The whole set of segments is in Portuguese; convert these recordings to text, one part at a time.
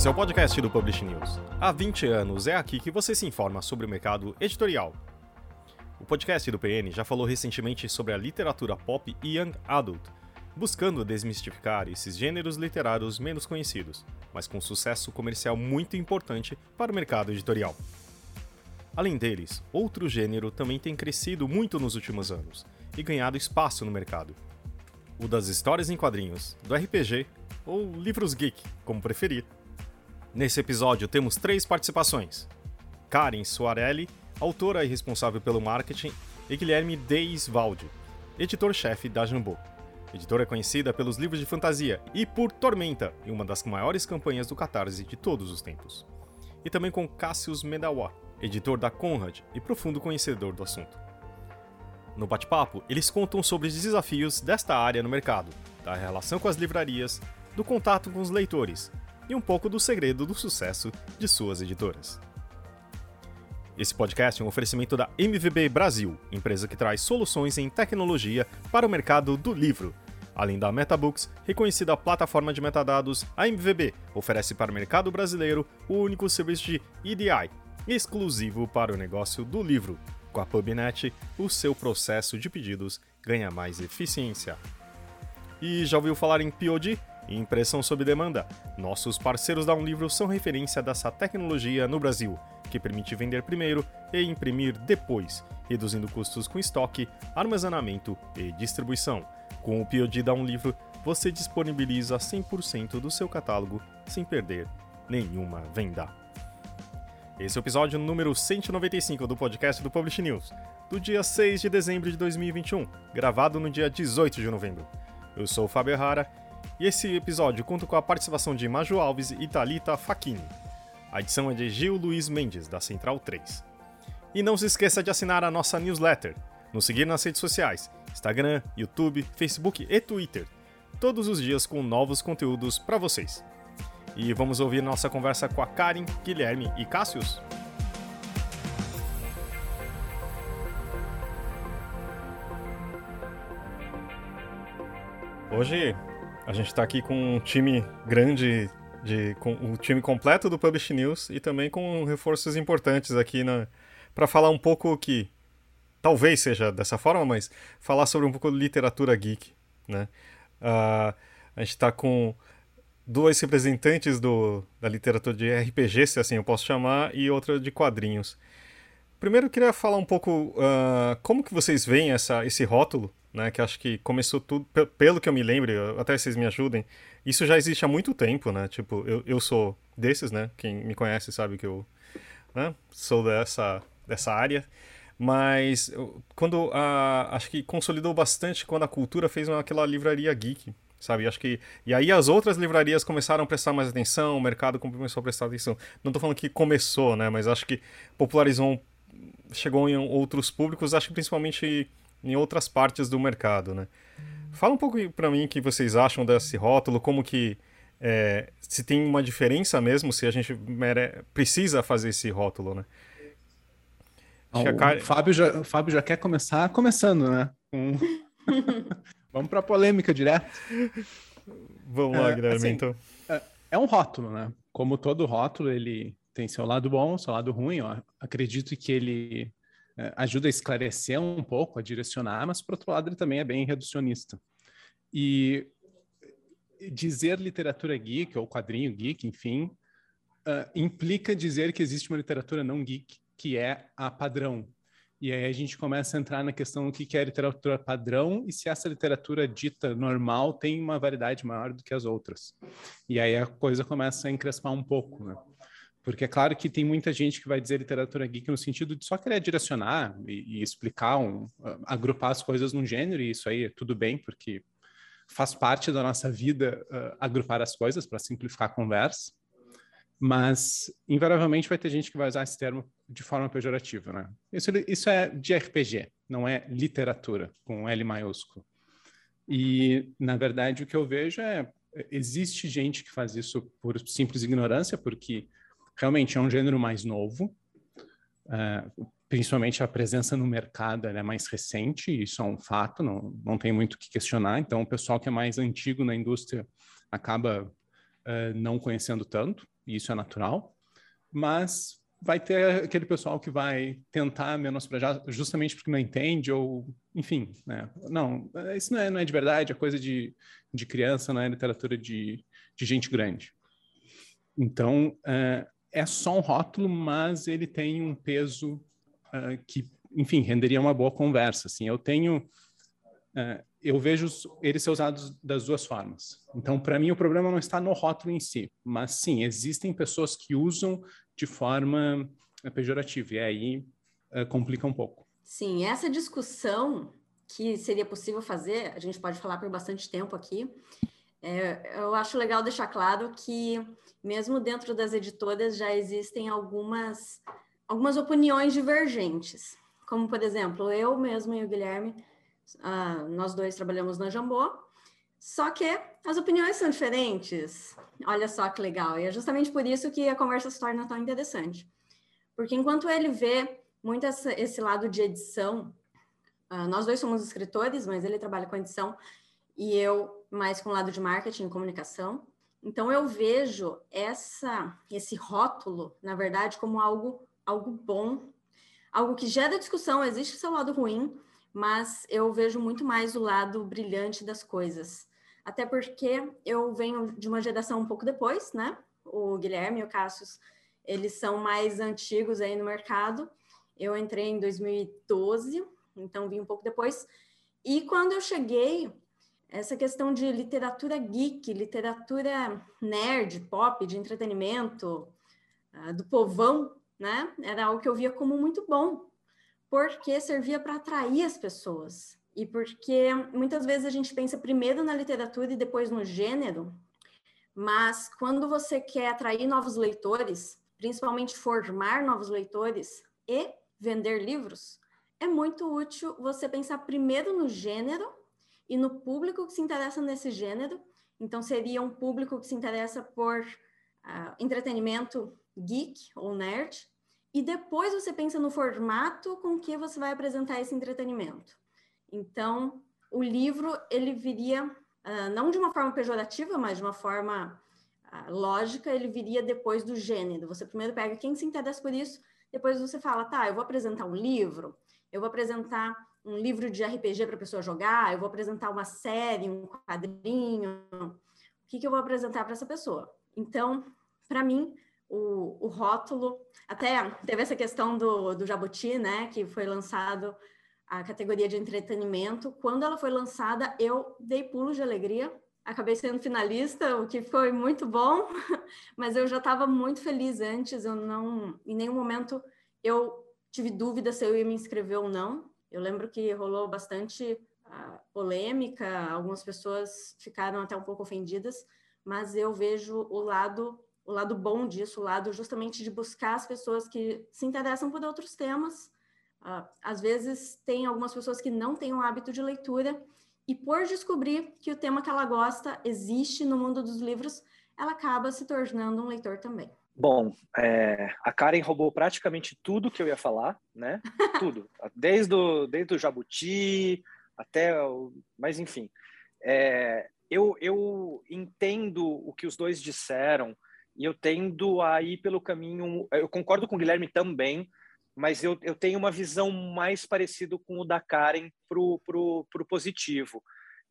Esse é o podcast do Publish News. Há 20 anos é aqui que você se informa sobre o mercado editorial. O podcast do PN já falou recentemente sobre a literatura pop e young adult, buscando desmistificar esses gêneros literários menos conhecidos, mas com sucesso comercial muito importante para o mercado editorial. Além deles, outro gênero também tem crescido muito nos últimos anos e ganhado espaço no mercado. O das histórias em quadrinhos, do RPG ou livros geek, como preferir. Nesse episódio temos três participações: Karen Soarelli, autora e responsável pelo marketing, e Guilherme Deisvaldi, editor-chefe da Jambô. Editora conhecida pelos livros de fantasia e por Tormenta, em uma das maiores campanhas do Catarse de todos os tempos. E também com Cassius Medawa, editor da Conrad e profundo conhecedor do assunto. No bate-papo, eles contam sobre os desafios desta área no mercado, da relação com as livrarias, do contato com os leitores e um pouco do segredo do sucesso de suas editoras. Esse podcast é um oferecimento da MVB Brasil, empresa que traz soluções em tecnologia para o mercado do livro. Além da MetaBooks, reconhecida plataforma de metadados, a MVB oferece para o mercado brasileiro o único serviço de EDI, exclusivo para o negócio do livro. Com a PubNet, o seu processo de pedidos ganha mais eficiência. E já ouviu falar em POD? Impressão sob demanda. Nossos parceiros da Um Livro são referência dessa tecnologia no Brasil, que permite vender primeiro e imprimir depois, reduzindo custos com estoque, armazenamento e distribuição. Com o POD da Um Livro, você disponibiliza 100% do seu catálogo sem perder nenhuma venda. Esse é o episódio número 195 do podcast do Publish News, do dia 6 de dezembro de 2021, gravado no dia 18 de novembro. Eu sou o Fábio Errara e esse episódio conta com a participação de Maju Alves e Talita Facchini. A edição é de Gil Luiz Mendes, da Central 3. E não se esqueça de assinar a nossa newsletter, nos seguir nas redes sociais, Instagram, YouTube, Facebook e Twitter, todos os dias com novos conteúdos para vocês. E vamos ouvir nossa conversa com a Karen, Guilherme e Cássius. Hoje a gente está aqui com um time grande, de, com o time completo do Publish News e também com reforços importantes aqui para falar um pouco que talvez seja dessa forma, mas falar sobre um pouco de literatura geek, né? Uh, a gente está com dois representantes do, da literatura de RPG, se assim eu posso chamar, e outra de quadrinhos. Primeiro eu queria falar um pouco uh, como que vocês veem essa, esse rótulo, né, que acho que começou tudo, pelo que eu me lembro, até vocês me ajudem, isso já existe há muito tempo, né, tipo, eu, eu sou desses, né, quem me conhece sabe que eu né, sou dessa, dessa área, mas quando, uh, acho que consolidou bastante quando a cultura fez uma, aquela livraria geek, sabe? Acho que e aí as outras livrarias começaram a prestar mais atenção, o mercado começou a prestar atenção. Não estou falando que começou, né? Mas acho que popularizou, chegou em outros públicos, acho que principalmente em outras partes do mercado, né? Fala um pouco para mim o que vocês acham desse rótulo, como que é, se tem uma diferença mesmo, se a gente mere... precisa fazer esse rótulo, né? o Fábio já, o Fábio já quer começar começando, né? Um... Vamos para a polêmica direto. Vamos lá, é, Guilherme, assim, então. É, é um rótulo, né? Como todo rótulo, ele tem seu lado bom, seu lado ruim. Ó. Acredito que ele é, ajuda a esclarecer um pouco, a direcionar, mas, por outro lado, ele também é bem reducionista. E dizer literatura geek ou quadrinho geek, enfim, uh, implica dizer que existe uma literatura não geek, que é a padrão, e aí a gente começa a entrar na questão do que é literatura padrão e se essa literatura dita normal tem uma variedade maior do que as outras. E aí a coisa começa a encrespar um pouco, né? Porque é claro que tem muita gente que vai dizer literatura geek no sentido de só querer direcionar e, e explicar, um, agrupar as coisas num gênero, e isso aí é tudo bem, porque faz parte da nossa vida uh, agrupar as coisas para simplificar a conversa. Mas, invariavelmente, vai ter gente que vai usar esse termo de forma pejorativa, né? Isso, isso é de RPG, não é literatura, com L maiúsculo. E, na verdade, o que eu vejo é existe gente que faz isso por simples ignorância, porque realmente é um gênero mais novo, uh, principalmente a presença no mercado é mais recente, isso é um fato, não, não tem muito o que questionar. Então, o pessoal que é mais antigo na indústria acaba uh, não conhecendo tanto e isso é natural, mas vai ter aquele pessoal que vai tentar menosprezar justamente porque não entende ou, enfim, né? Não, isso não é, não é de verdade, é coisa de, de criança, não é literatura de, de gente grande. Então, é, é só um rótulo, mas ele tem um peso uh, que, enfim, renderia uma boa conversa. Assim, eu tenho, uh, eu vejo eles ser usados das duas formas. Então, para mim, o problema não está no rótulo em si, mas sim, existem pessoas que usam de forma uh, pejorativa, e aí complica um pouco. Sim, essa discussão que seria possível fazer, a gente pode falar por bastante tempo aqui. É, eu acho legal deixar claro que mesmo dentro das editoras já existem algumas, algumas opiniões divergentes. Como, por exemplo, eu mesmo e o Guilherme, uh, nós dois trabalhamos na Jambô, só que as opiniões são diferentes. Olha só que legal. E é justamente por isso que a conversa se torna tão interessante. Porque enquanto ele vê muito essa, esse lado de edição, uh, nós dois somos escritores, mas ele trabalha com edição, e eu mais com o lado de marketing e comunicação. Então eu vejo essa esse rótulo, na verdade, como algo algo bom, algo que gera discussão, existe seu lado ruim, mas eu vejo muito mais o lado brilhante das coisas. Até porque eu venho de uma geração um pouco depois, né? O Guilherme e o Cassius, eles são mais antigos aí no mercado. Eu entrei em 2012, então vim um pouco depois. E quando eu cheguei, essa questão de literatura geek, literatura nerd, pop, de entretenimento, uh, do povão, né? Era algo que eu via como muito bom, porque servia para atrair as pessoas. E porque muitas vezes a gente pensa primeiro na literatura e depois no gênero, mas quando você quer atrair novos leitores, principalmente formar novos leitores e vender livros, é muito útil você pensar primeiro no gênero e no público que se interessa nesse gênero. Então, seria um público que se interessa por uh, entretenimento geek ou nerd. E depois você pensa no formato com que você vai apresentar esse entretenimento. Então, o livro, ele viria, uh, não de uma forma pejorativa, mas de uma forma uh, lógica, ele viria depois do gênero. Você primeiro pega quem se interessa por isso, depois você fala, tá, eu vou apresentar um livro, eu vou apresentar um livro de RPG para a pessoa jogar, eu vou apresentar uma série, um quadrinho, o que, que eu vou apresentar para essa pessoa? Então, para mim, o, o, rótulo, até teve essa questão do, do Jabuti, né, que foi lançado a categoria de entretenimento. Quando ela foi lançada, eu dei pulos de alegria, acabei sendo finalista, o que foi muito bom, mas eu já estava muito feliz antes, eu não, em nenhum momento eu tive dúvida se eu ia me inscrever ou não, eu lembro que rolou bastante uh, polêmica, algumas pessoas ficaram até um pouco ofendidas, mas eu vejo o lado o lado bom disso, o lado justamente de buscar as pessoas que se interessam por outros temas. Uh, às vezes tem algumas pessoas que não têm o hábito de leitura e por descobrir que o tema que ela gosta existe no mundo dos livros, ela acaba se tornando um leitor também. Bom, é, a Karen roubou praticamente tudo que eu ia falar, né? Tudo. Desde o, desde o Jabuti até o... Mas, enfim. É, eu, eu entendo o que os dois disseram e eu tendo a ir pelo caminho... Eu concordo com o Guilherme também, mas eu, eu tenho uma visão mais parecida com o da Karen pro, pro positivo.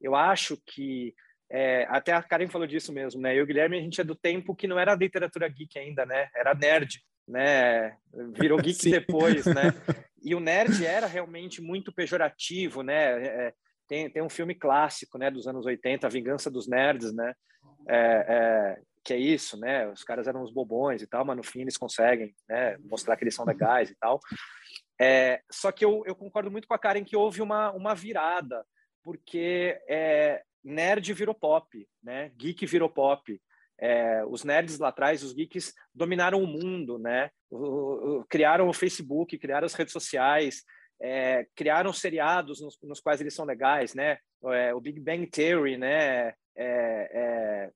Eu acho que é, até a Karen falou disso mesmo, né? Eu e o Guilherme, a gente é do tempo que não era literatura geek ainda, né? Era nerd, né? Virou geek depois, né? E o nerd era realmente muito pejorativo, né? É, tem, tem um filme clássico, né? Dos anos 80, A Vingança dos Nerds, né? É, é, que é isso, né? Os caras eram uns bobões e tal, mas no fim eles conseguem, né? Mostrar que eles são legais e tal. É, só que eu, eu concordo muito com a Karen que houve uma, uma virada, porque é, nerd virou pop, né? Geek virou pop. É, os nerds lá atrás, os geeks dominaram o mundo, né? O, o, criaram o Facebook, criaram as redes sociais, é, criaram seriados nos, nos, quais eles são legais, né? É, o Big Bang Theory, né? É, é,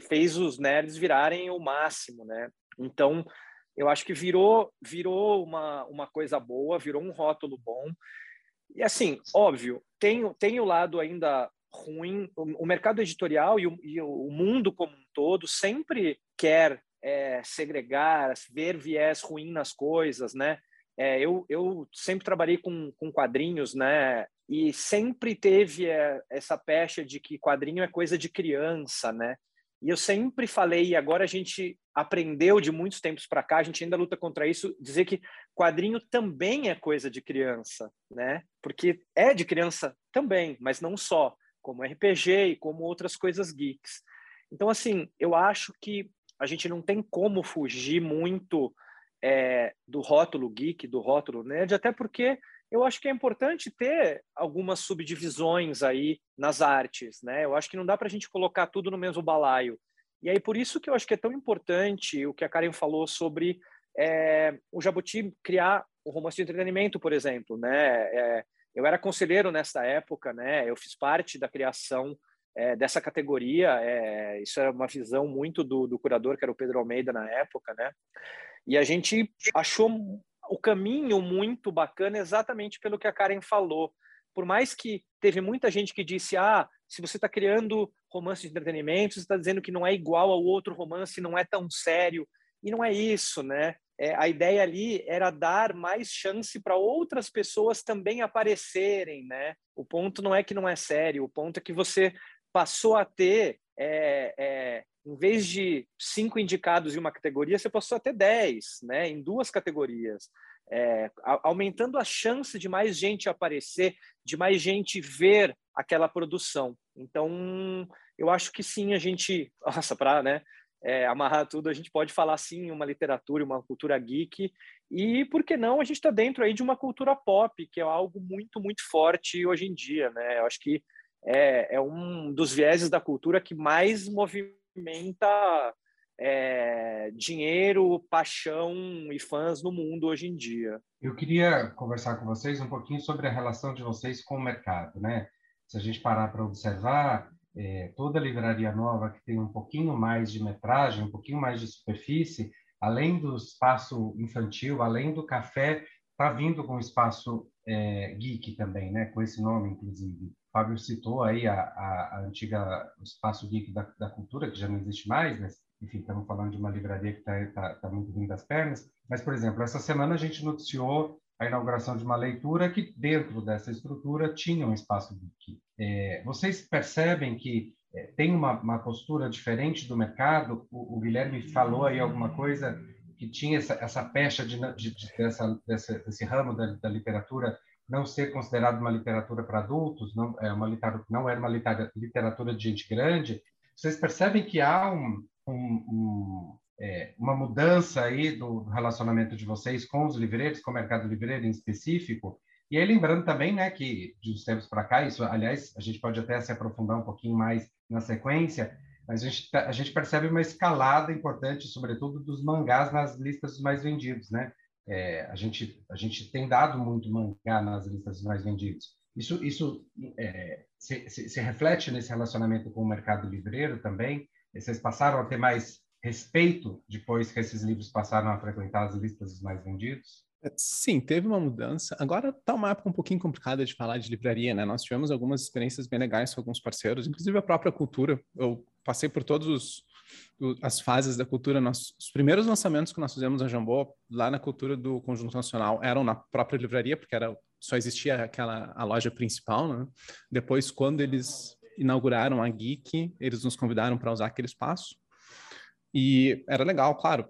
fez os nerds virarem o máximo, né? Então, eu acho que virou virou uma, uma coisa boa, virou um rótulo bom. E assim, óbvio, tem, tem o lado ainda ruim. O, mercado editorial e o, e o, mundo como um todo sempre quer é, segregar, ver viés ruim nas coisas, né? É, eu, eu sempre trabalhei com, com quadrinhos, né? E sempre teve é, essa pecha de que quadrinho é coisa de criança, né? E eu sempre falei, e agora a gente aprendeu de muitos tempos para cá, a gente ainda luta contra isso, dizer que quadrinho também é coisa de criança, né? Porque é de criança também, mas não só, como RPG e como outras coisas geeks. Então, assim, eu acho que a gente não tem como fugir muito é, do rótulo geek, do rótulo nerd, até porque eu acho que é importante ter algumas subdivisões aí nas artes, né? Eu acho que não dá para a gente colocar tudo no mesmo balaio. E aí por isso que eu acho que é tão importante o que a Karen falou sobre é, o Jabuti criar o romance de entretenimento, por exemplo, né? É, eu era conselheiro nessa época, né? Eu fiz parte da criação é, dessa categoria. É, isso era uma visão muito do, do, curador, que era o Pedro Almeida na época, né? E a gente achou o caminho muito bacana exatamente pelo que a Karen falou. Por mais que teve muita gente que disse, ah, se você está criando romance de entretenimento, você está dizendo que não é igual ao outro romance, não é tão sério. E não é isso, né? É, a ideia ali era dar mais chance para outras pessoas também aparecerem, né? O ponto não é que não é sério, o ponto é que você passou a ter, é, é, em vez de cinco indicados em uma categoria, você passou a ter dez, né, em duas categorias, é, aumentando a chance de mais gente aparecer, de mais gente ver aquela produção. Então, eu acho que sim, a gente, nossa, para né, é, amarrar tudo, a gente pode falar sim uma literatura, uma cultura geek, e por que não a gente está dentro aí de uma cultura pop, que é algo muito, muito forte hoje em dia, né? Eu acho que é, é um dos vieses da cultura que mais movimenta é, dinheiro, paixão e fãs no mundo hoje em dia. Eu queria conversar com vocês um pouquinho sobre a relação de vocês com o mercado, né? Se a gente parar para observar, é, toda livraria nova que tem um pouquinho mais de metragem, um pouquinho mais de superfície, além do espaço infantil, além do café, está vindo com o espaço é, geek também, né? Com esse nome, inclusive. Fábio citou aí a, a, a antiga Espaço Geek da, da, Cultura, que já não existe mais, mas, enfim, estamos falando de uma livraria que está tá, tá muito ruim das pernas. Mas, por exemplo, essa semana a gente noticiou a inauguração de uma leitura que, dentro dessa estrutura, tinha um espaço geek. É, vocês percebem que é, tem uma, uma, postura diferente do mercado? O, o, Guilherme falou aí alguma coisa que tinha essa, essa pecha de, de, de dessa, desse ramo da, da literatura não ser considerado uma literatura para adultos, não é uma literatura, não era uma literatura de gente grande, vocês percebem que há um, um, um, é, uma mudança aí do relacionamento de vocês com os livreiros, com o mercado livreiro em específico. E aí lembrando também, né, que de uns tempos para cá, isso, aliás, a gente pode até se aprofundar um pouquinho mais na sequência, mas a gente, a gente percebe uma escalada importante, sobretudo dos mangás nas listas mais vendidos, né? É, a, gente, a gente tem dado muito mangá nas listas mais vendidos. Isso, isso é, se, se, se, reflete nesse relacionamento com o mercado livreiro também? Vocês passaram a ter mais respeito depois que esses livros passaram a frequentar as listas mais vendidos? É, sim, teve uma mudança. Agora está uma época um pouquinho complicada de falar de livraria, né? Nós tivemos algumas experiências bem legais com alguns parceiros, inclusive a própria cultura. Eu passei por todos os as fases da cultura, nós, os primeiros lançamentos que nós fizemos na Jambô, lá na cultura do Conjunto Nacional, eram na própria livraria, porque era, só existia aquela a loja principal, né? Depois, quando eles inauguraram a Geek, eles nos convidaram para usar aquele espaço. E era legal, claro,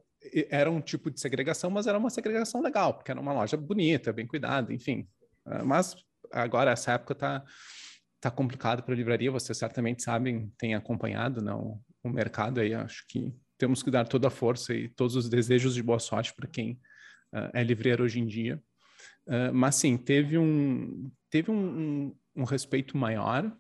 era um tipo de segregação, mas era uma segregação legal, porque era uma loja bonita, bem cuidada, enfim. Ah, mas agora, essa época está tá complicado para a livraria, vocês certamente sabem, têm acompanhado não, o mercado aí. Acho que temos que dar toda a força e todos os desejos de boa sorte para quem uh, é livreiro hoje em dia. Uh, mas sim, teve um teve um, um, um, respeito maior.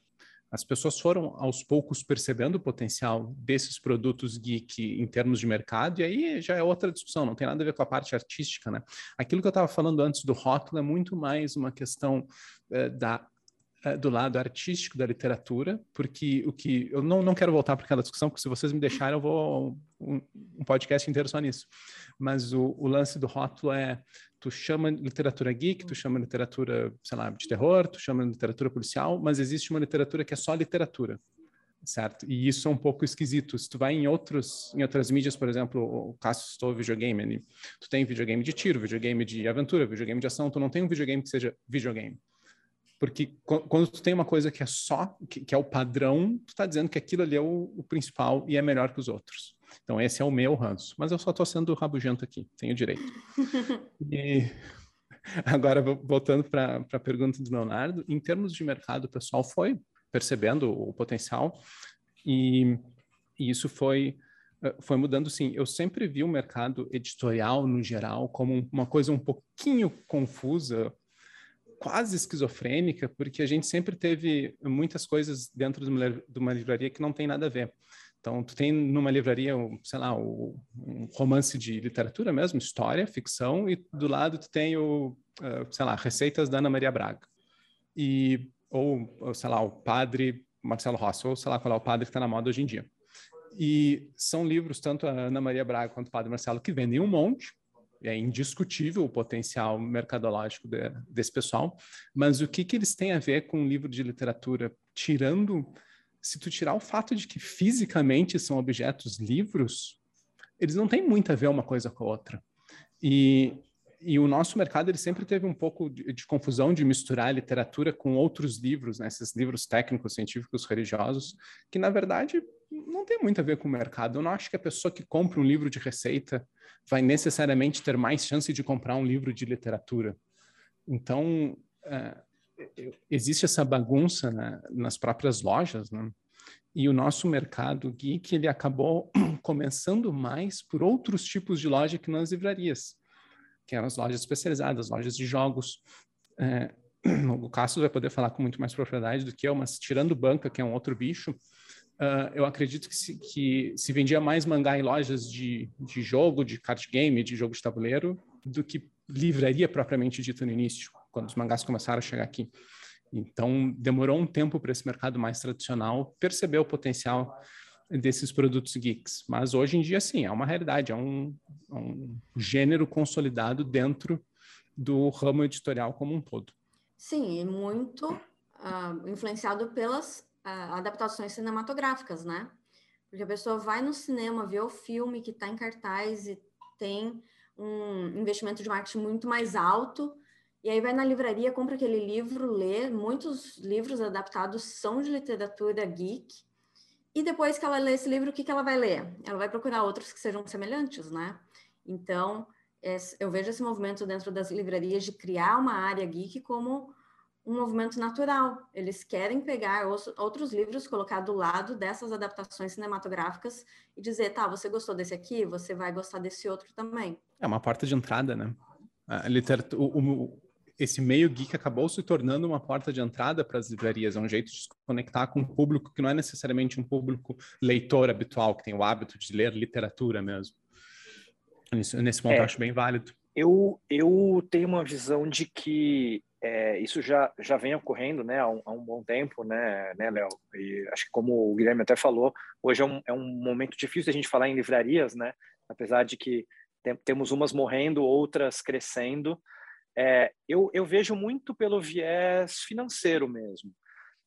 As pessoas foram aos poucos percebendo o potencial desses produtos geek em termos de mercado, e aí já é outra discussão, não tem nada a ver com a parte artística, né? Aquilo que eu estava falando antes do rótulo é muito mais uma questão uh, da eh, do lado artístico da literatura, porque o que eu não, não quero voltar para aquela discussão, porque se vocês me deixarem eu vou um, um podcast inteiro só nisso. Mas o, o, lance do rótulo é tu chama literatura geek, tu chama literatura, sei lá, de terror, tu chama literatura policial, mas existe uma literatura que é só literatura. certo? E isso é um pouco esquisito. Se tu vai em outros, em outras mídias, por exemplo, o Cássio citou videogame, tu tem videogame de tiro, videogame de aventura, videogame de ação, tu não tem um videogame que seja videogame. Porque quando tu tem uma coisa que é só, que, que é o padrão, tu está dizendo que aquilo ali é o, o, principal e é melhor que os outros. Então esse é o meu ranço. Mas eu só estou sendo rabugento aqui, tenho direito. e agora, voltando para a pergunta do Leonardo, em termos de mercado, o pessoal foi percebendo o potencial e, e isso foi eh, foi mudando sim. Eu sempre vi o mercado editorial no geral como uma coisa um pouquinho confusa, quase esquizofrênica, porque a gente sempre teve muitas coisas dentro de uma, de uma livraria que não tem nada a ver. Então, tu tem numa livraria, sei lá, um romance de literatura mesmo, história, ficção, e do lado tu tem o, uh, sei lá, receitas da Ana Maria Braga. E ou, sei lá, o padre Marcelo Rossi, ou sei lá qual é o padre que está na moda hoje em dia. E são livros, tanto a Ana Maria Braga quanto o padre Marcelo, que vendem um monte, é indiscutível o potencial mercadológico de, desse pessoal, mas o que, que eles têm a ver com um livro de literatura, tirando, se tu tirar o fato de que fisicamente são objetos livros, eles não têm muito a ver uma coisa com a outra. E e o nosso mercado ele sempre teve um pouco de, de confusão de misturar literatura com outros livros, né, esses livros técnicos, científicos, religiosos, que na verdade não tem muito a ver com o mercado. Eu não acho que a pessoa que compra um livro de receita vai necessariamente ter mais chance de comprar um livro de literatura. Então, é, existe essa bagunça né, nas próprias lojas, né? E o nosso mercado geek ele acabou começando mais por outros tipos de loja que nas livrarias que eram as lojas especializadas, lojas de jogos. É, o Cássio vai poder falar com muito mais propriedade do que eu, mas tirando banca, que é um outro bicho, uh, eu acredito que se, que se vendia mais mangá em lojas de, de jogo, de card game, de jogo de tabuleiro, do que livraria propriamente dita no início, quando os mangás começaram a chegar aqui. Então, demorou um tempo para esse mercado mais tradicional perceber o potencial desses produtos geeks. Mas hoje em dia, sim, é uma realidade, é um, é um gênero consolidado dentro do ramo editorial como um todo. Sim, e muito uh, influenciado pelas uh, adaptações cinematográficas, né? Porque a pessoa vai no cinema, vê o filme que está em cartaz e tem um investimento de marketing muito mais alto, e aí vai na livraria, compra aquele livro, lê. Muitos livros adaptados são de literatura geek, e depois que ela lê esse livro, o que, que ela vai ler? Ela vai procurar outros que sejam semelhantes, né? Então, eu vejo esse movimento dentro das livrarias de criar uma área geek como um movimento natural. Eles querem pegar outros livros, colocar do lado dessas adaptações cinematográficas e dizer, tá, você gostou desse aqui, você vai gostar desse outro também. É uma porta de entrada, né? A literatura, o, esse meio geek acabou se tornando uma porta de entrada para as livrarias, é um jeito de se conectar com um público que não é necessariamente um público leitor habitual, que tem o hábito de ler literatura mesmo. Nesse, nesse ponto, é, eu acho bem válido. Eu, eu tenho uma visão de que é, isso já, já vem ocorrendo né, há, um, há um bom tempo, né, né Léo? E acho que como o Guilherme até falou, hoje é um, é um momento difícil a gente falar em livrarias, né? Apesar de que tem, temos umas morrendo, outras crescendo, é, eu, eu, vejo muito pelo viés financeiro mesmo.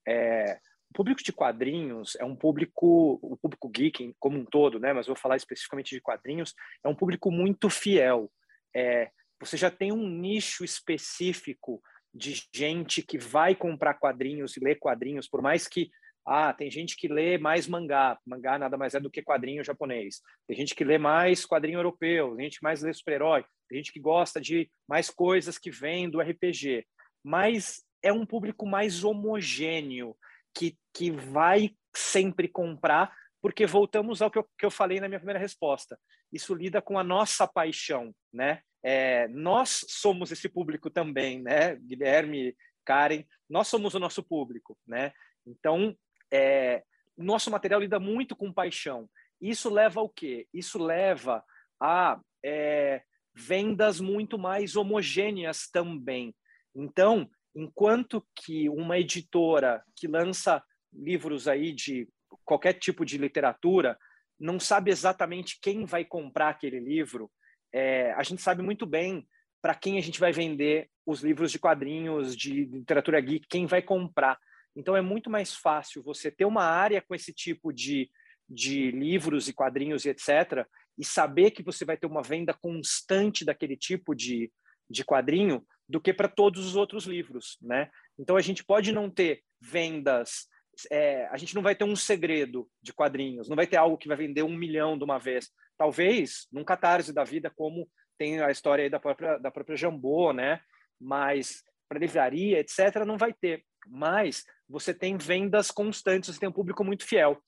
É, o público de quadrinhos é um público, o público geek como um todo, né? Mas vou falar especificamente de quadrinhos, é um público muito fiel. É, você já tem um nicho específico de gente que vai comprar quadrinhos e ler quadrinhos, por mais que ah, tem gente que lê mais mangá. Mangá nada mais é do que quadrinho japonês. Tem gente que lê mais quadrinho europeu. Tem gente que mais lê super-herói. Tem gente que gosta de mais coisas que vêm do RPG. Mas é um público mais homogêneo, que, que vai sempre comprar, porque voltamos ao que eu, que eu falei na minha primeira resposta. Isso lida com a nossa paixão, né? É, nós somos esse público também, né? Guilherme, Karen, nós somos o nosso público, né? Então, é, nosso material lida muito com paixão. Isso leva ao quê? Isso leva a é, vendas muito mais homogêneas também. Então, enquanto que uma editora que lança livros aí de qualquer tipo de literatura não sabe exatamente quem vai comprar aquele livro, é, a gente sabe muito bem para quem a gente vai vender os livros de quadrinhos de literatura geek, quem vai comprar. Então é muito mais fácil você ter uma área com esse tipo de, de livros e quadrinhos e etc. E saber que você vai ter uma venda constante daquele tipo de, de quadrinho do que para todos os outros livros, né? Então a gente pode não ter vendas, é, a gente não vai ter um segredo de quadrinhos, não vai ter algo que vai vender um milhão de uma vez. Talvez num catarse da vida, como tem a história da própria da própria Jambô, né? Mas para livraria, etc, não vai ter. Mas você tem vendas constantes, você tem um público muito fiel.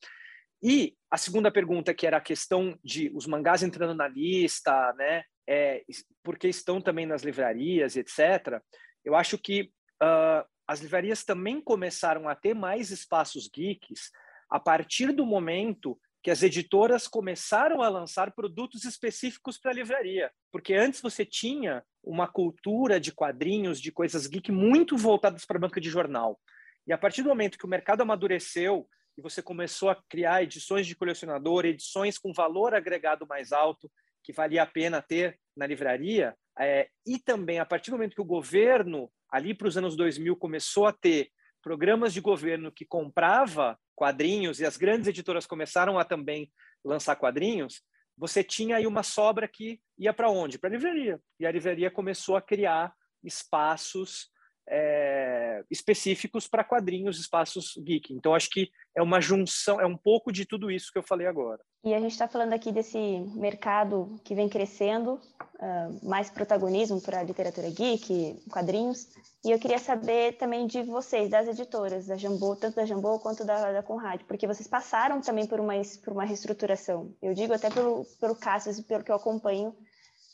E a segunda pergunta, que era a questão de os mangás entrando na lista, né? É, porque estão também nas livrarias, etc. Eu acho que uh, as livrarias também começaram a ter mais espaços geeks a partir do momento que as editoras começaram a lançar produtos específicos para a livraria. Porque antes você tinha uma cultura de quadrinhos, de coisas geek muito voltadas para a banca de jornal. E a partir do momento que o mercado amadureceu e você começou a criar edições de colecionador, edições com valor agregado mais alto, que valia a pena ter na livraria, é, e também a partir do momento que o governo, ali para os anos 2000, começou a ter programas de governo que comprava quadrinhos e as grandes editoras começaram a também lançar quadrinhos, você tinha aí uma sobra que ia para onde? Para a livraria. E a livraria começou a criar espaços é, específicos para quadrinhos, espaços geek. Então, acho que é uma junção, é um pouco de tudo isso que eu falei agora. E a gente está falando aqui desse mercado que vem crescendo, uh, mais protagonismo para a literatura geek, quadrinhos. E eu queria saber também de vocês, das editoras, da Jambô, tanto da Jambô quanto da, da Conrad, porque vocês passaram também por uma, por uma reestruturação. Eu digo até pelo, pelo e pelo que eu acompanho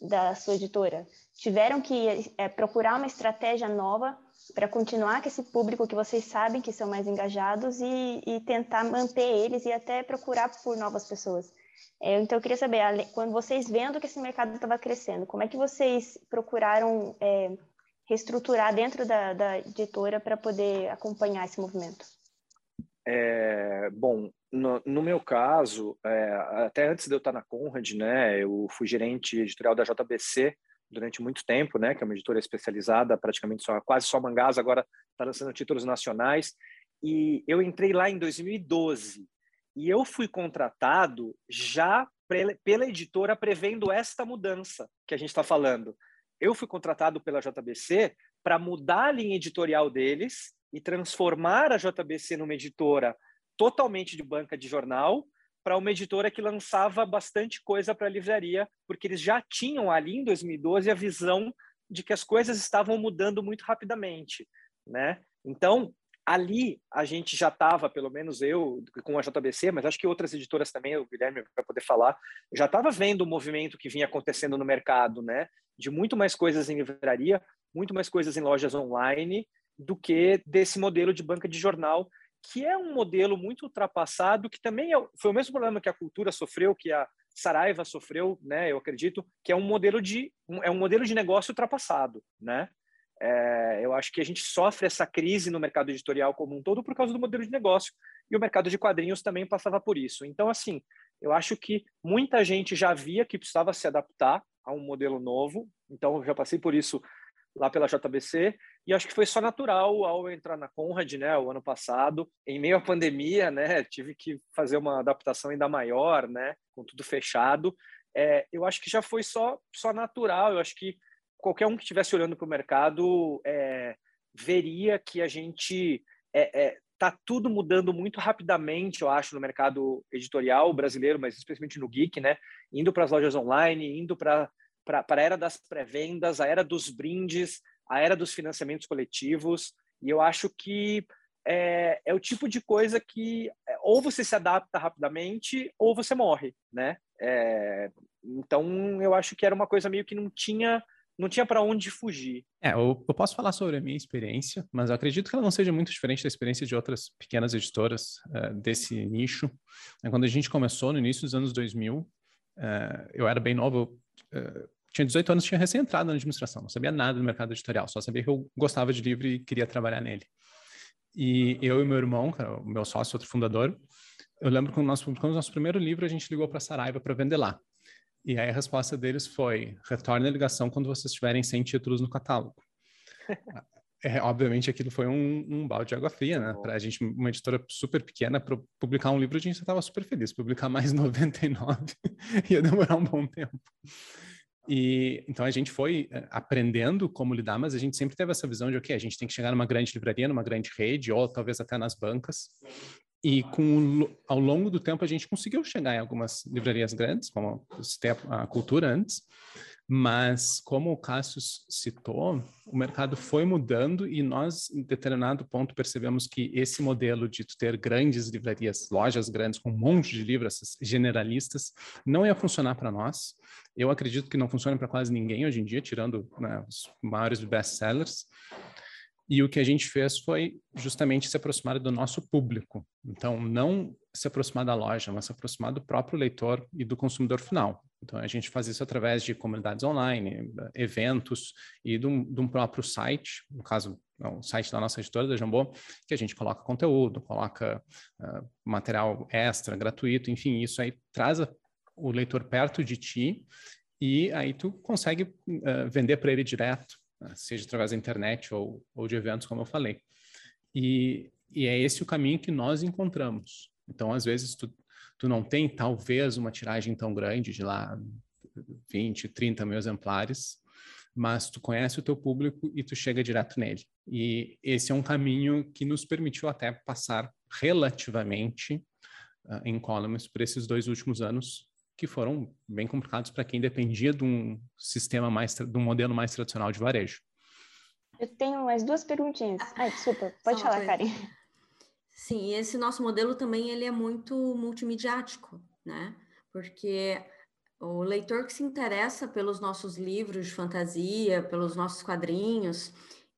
da sua editora. Tiveram que é, procurar uma estratégia nova para continuar com esse público que vocês sabem que são mais engajados e, e tentar manter eles e até procurar por novas pessoas. É, então, eu queria saber, quando vocês vendo que esse mercado estava crescendo, como é que vocês procuraram é, reestruturar dentro da, da editora para poder acompanhar esse movimento? É, bom, no, no, meu caso, é, até antes de eu estar na Conrad, né, eu fui gerente editorial da JBC durante muito tempo, né, que é uma editora especializada, praticamente só quase só mangás, agora está lançando títulos nacionais. E eu entrei lá em 2012 e eu fui contratado já pela editora prevendo esta mudança que a gente está falando. Eu fui contratado pela JBC para mudar a linha editorial deles e transformar a JBC numa editora totalmente de banca de jornal para uma editora que lançava bastante coisa para a livraria, porque eles já tinham ali em 2012 a visão de que as coisas estavam mudando muito rapidamente, né? Então, ali a gente já estava, pelo menos eu, com a JBC, mas acho que outras editoras também, o Guilherme vai poder falar, já estava vendo o movimento que vinha acontecendo no mercado, né? De muito mais coisas em livraria, muito mais coisas em lojas online, do que desse modelo de banca de jornal que é um modelo muito ultrapassado, que também é, foi o mesmo problema que a cultura sofreu, que a Saraiva sofreu, né? Eu acredito que é um modelo de um, é um modelo de negócio ultrapassado, né? É, eu acho que a gente sofre essa crise no mercado editorial como um todo por causa do modelo de negócio e o mercado de quadrinhos também passava por isso. Então, assim, eu acho que muita gente já via que precisava se adaptar a um modelo novo. Então, eu já passei por isso lá pela JBC e acho que foi só natural ao entrar na Conrad, né, o ano passado, em meio à pandemia, né, tive que fazer uma adaptação ainda maior, né, com tudo fechado. É, eu acho que já foi só só natural. Eu acho que qualquer um que estivesse olhando para o mercado é, veria que a gente é, é, tá tudo mudando muito rapidamente, eu acho, no mercado editorial brasileiro, mas especialmente no geek, né? Indo para as lojas online, indo para para a era das pré-vendas, a era dos brindes, a era dos financiamentos coletivos, e eu acho que é, é, o tipo de coisa que é, ou você se adapta rapidamente ou você morre, né? É, então eu acho que era uma coisa meio que não tinha não tinha para onde fugir. É, eu, eu, posso falar sobre a minha experiência, mas eu acredito que ela não seja muito diferente da experiência de outras pequenas editoras uh, desse nicho. Quando a gente começou no início dos anos 2000, uh, é, eu era bem novo, uh, tinha 18 anos, tinha recém entrado na administração, não sabia nada do mercado editorial, só sabia que eu gostava de livro e queria trabalhar nele. E eu e meu irmão, o meu sócio, outro fundador, eu lembro que nós publicamos nosso primeiro livro, a gente ligou para Saraiva para vender lá. E aí a resposta deles foi: retorne a ligação quando vocês tiverem 100 títulos no catálogo. é, obviamente aquilo foi um, um, balde de água fria, né? Para a gente, uma editora super pequena, para publicar um livro, a gente estava super feliz. Publicar mais 99 ia demorar um bom tempo. E então a gente foi eh, aprendendo como lidar, mas a gente sempre teve essa visão de ok, a gente tem que chegar numa grande livraria, numa grande rede, ou talvez até nas bancas. E com ao longo do tempo a gente conseguiu chegar em algumas livrarias grandes, como a Cultura antes, mas, como o Cássio citou, o mercado foi mudando e nós, em determinado ponto, percebemos que esse modelo de ter grandes livrarias, lojas grandes com um monte de livros generalistas, não ia funcionar para nós. Eu acredito que não funciona para quase ninguém hoje em dia, tirando né, os maiores best-sellers. E o que a gente fez foi justamente se aproximar do nosso público. Então, não se aproximar da loja, mas se aproximar do próprio leitor e do consumidor final. Então, a gente faz isso através de comunidades online, eventos e de um, de um próprio site, no caso, é o site da nossa editora, da Jambô, que a gente coloca conteúdo, coloca uh, material extra, gratuito, enfim, isso aí traz o leitor perto de ti e aí tu consegue uh, vender para ele direto, seja através da internet ou, ou de eventos, como eu falei. E, e é esse o caminho que nós encontramos. Então, às vezes, tu tu não tem talvez uma tiragem tão grande de lá 20, 30 mil exemplares, mas tu conhece o teu público e tu chega direto nele. E esse é um caminho que nos permitiu até passar relativamente uh, em columns por esses dois últimos anos, que foram bem complicados para quem dependia de um sistema mais, de um modelo mais tradicional de varejo. Eu tenho mais duas perguntinhas. Ai, desculpa, pode falar, Karen. Sim, esse nosso modelo também ele é muito multimediático, né? Porque o leitor que se interessa pelos nossos livros de fantasia, pelos nossos quadrinhos,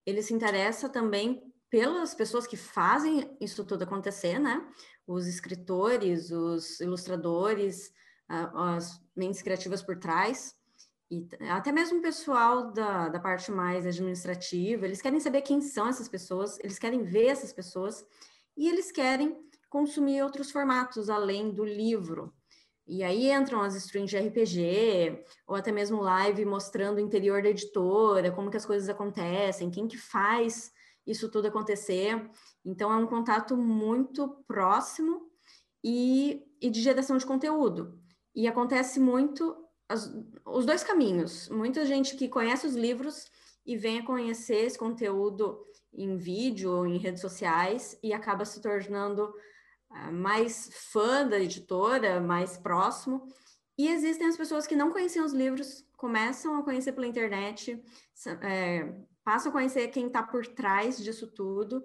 ele se interessa também pelas pessoas que fazem isso tudo acontecer, né? Os escritores, os ilustradores, as mentes criativas por trás, e até mesmo o pessoal da, da parte mais administrativa, eles querem saber quem são essas pessoas, eles querem ver essas pessoas, e eles querem consumir outros formatos além do livro. E aí entram as streams de RPG, ou até mesmo live mostrando o interior da editora, como que as coisas acontecem, quem que faz isso tudo acontecer. Então é um contato muito próximo e, e de geração de conteúdo. E acontece muito as, os dois caminhos. Muita gente que conhece os livros e vem a conhecer esse conteúdo em vídeo ou em redes sociais e acaba se tornando uh, mais fã da editora, mais próximo. E existem as pessoas que não conheciam os livros, começam a conhecer pela internet, é, passam a conhecer quem está por trás disso tudo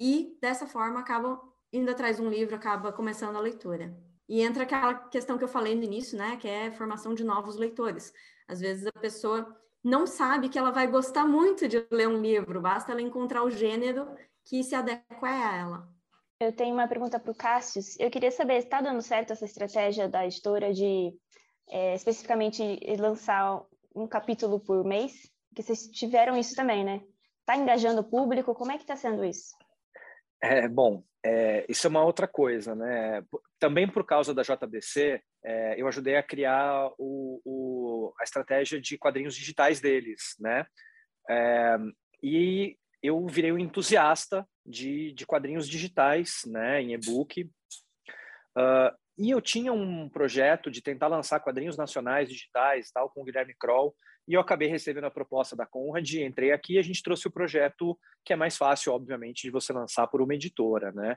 e dessa forma acabam indo atrás de um livro, acaba começando a leitura. E entra aquela questão que eu falei no início, né, que é formação de novos leitores. Às vezes a pessoa não sabe que ela vai gostar muito de ler um livro, basta ela encontrar o gênero que se adequa a ela. Eu tenho uma pergunta para o Cássio. Eu queria saber, está dando certo essa estratégia da editora de é, especificamente lançar um capítulo por mês? Porque vocês tiveram isso também, né? Está engajando o público? Como é que está sendo isso? É, bom, é, isso é uma outra coisa, né? Também por causa da JBC, é, eu ajudei a criar o, o, a estratégia de quadrinhos digitais deles, né? É, e eu virei um entusiasta de, de quadrinhos digitais, né, em e-book. Uh, e eu tinha um projeto de tentar lançar quadrinhos nacionais digitais, tal, com o Guilherme Kroll, e eu acabei recebendo a proposta da Conrad, entrei aqui e a gente trouxe o projeto que é mais fácil, obviamente, de você lançar por uma editora, né?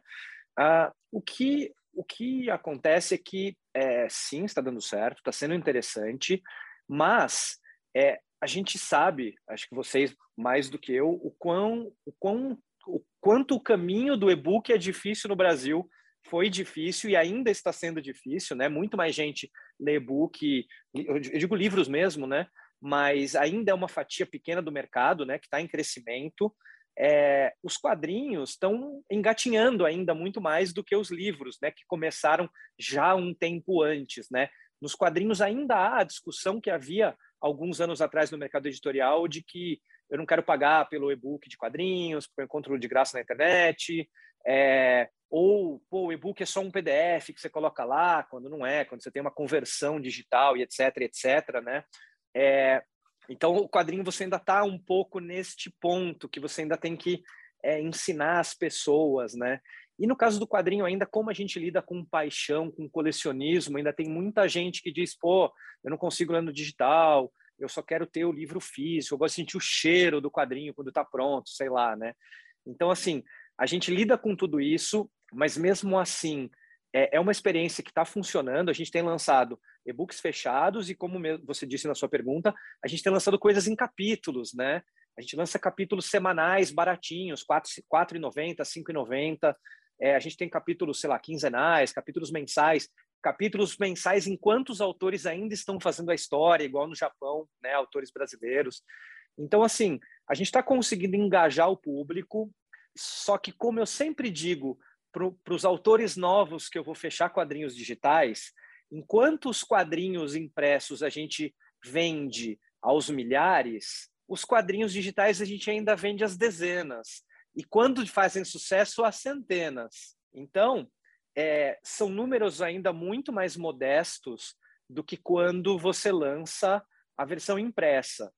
Uh, o que o que acontece é que, é, sim, está dando certo, está sendo interessante, mas é, a gente sabe, acho que vocês mais do que eu, o, quão, o, quão, o quanto o caminho do e-book é difícil no Brasil, foi difícil e ainda está sendo difícil, né? Muito mais gente lê e-book, eu digo livros mesmo, né? Mas ainda é uma fatia pequena do mercado, né? Que está em crescimento é, os quadrinhos estão engatinhando ainda muito mais do que os livros, né, que começaram já um tempo antes, né? Nos quadrinhos ainda há a discussão que havia alguns anos atrás no mercado editorial de que eu não quero pagar pelo e-book de quadrinhos, porque eu encontro de graça na internet, é, ou pô, o e-book é só um PDF que você coloca lá, quando não é, quando você tem uma conversão digital e etc, etc, né? É, Então, o quadrinho você ainda está um pouco neste ponto, que você ainda tem que é, ensinar as pessoas, né? E no caso do quadrinho, ainda como a gente lida com paixão, com colecionismo, ainda tem muita gente que diz, pô, eu não consigo ler no digital, eu só quero ter o livro físico, eu gosto de sentir o cheiro do quadrinho quando está pronto, sei lá, né? Então, assim, a gente lida com tudo isso, mas mesmo assim, é, é uma experiência que está funcionando. A gente tem lançado e-books fechados e, como você disse na sua pergunta, a gente tem lançado coisas em capítulos, né? A gente lança capítulos semanais baratinhos, R$ 4,90, R$ 5,90. É, a gente tem capítulos, sei lá, quinzenais, capítulos mensais, capítulos mensais enquanto os autores ainda estão fazendo a história, igual no Japão, né? Autores brasileiros. Então, assim, a gente está conseguindo engajar o público, só que, como eu sempre digo para os autores novos que eu vou fechar quadrinhos digitais, enquanto os quadrinhos impressos a gente vende aos milhares, os quadrinhos digitais a gente ainda vende às dezenas. E quando fazem sucesso, às centenas. Então, é, são números ainda muito mais modestos do que quando você lança a versão impressa.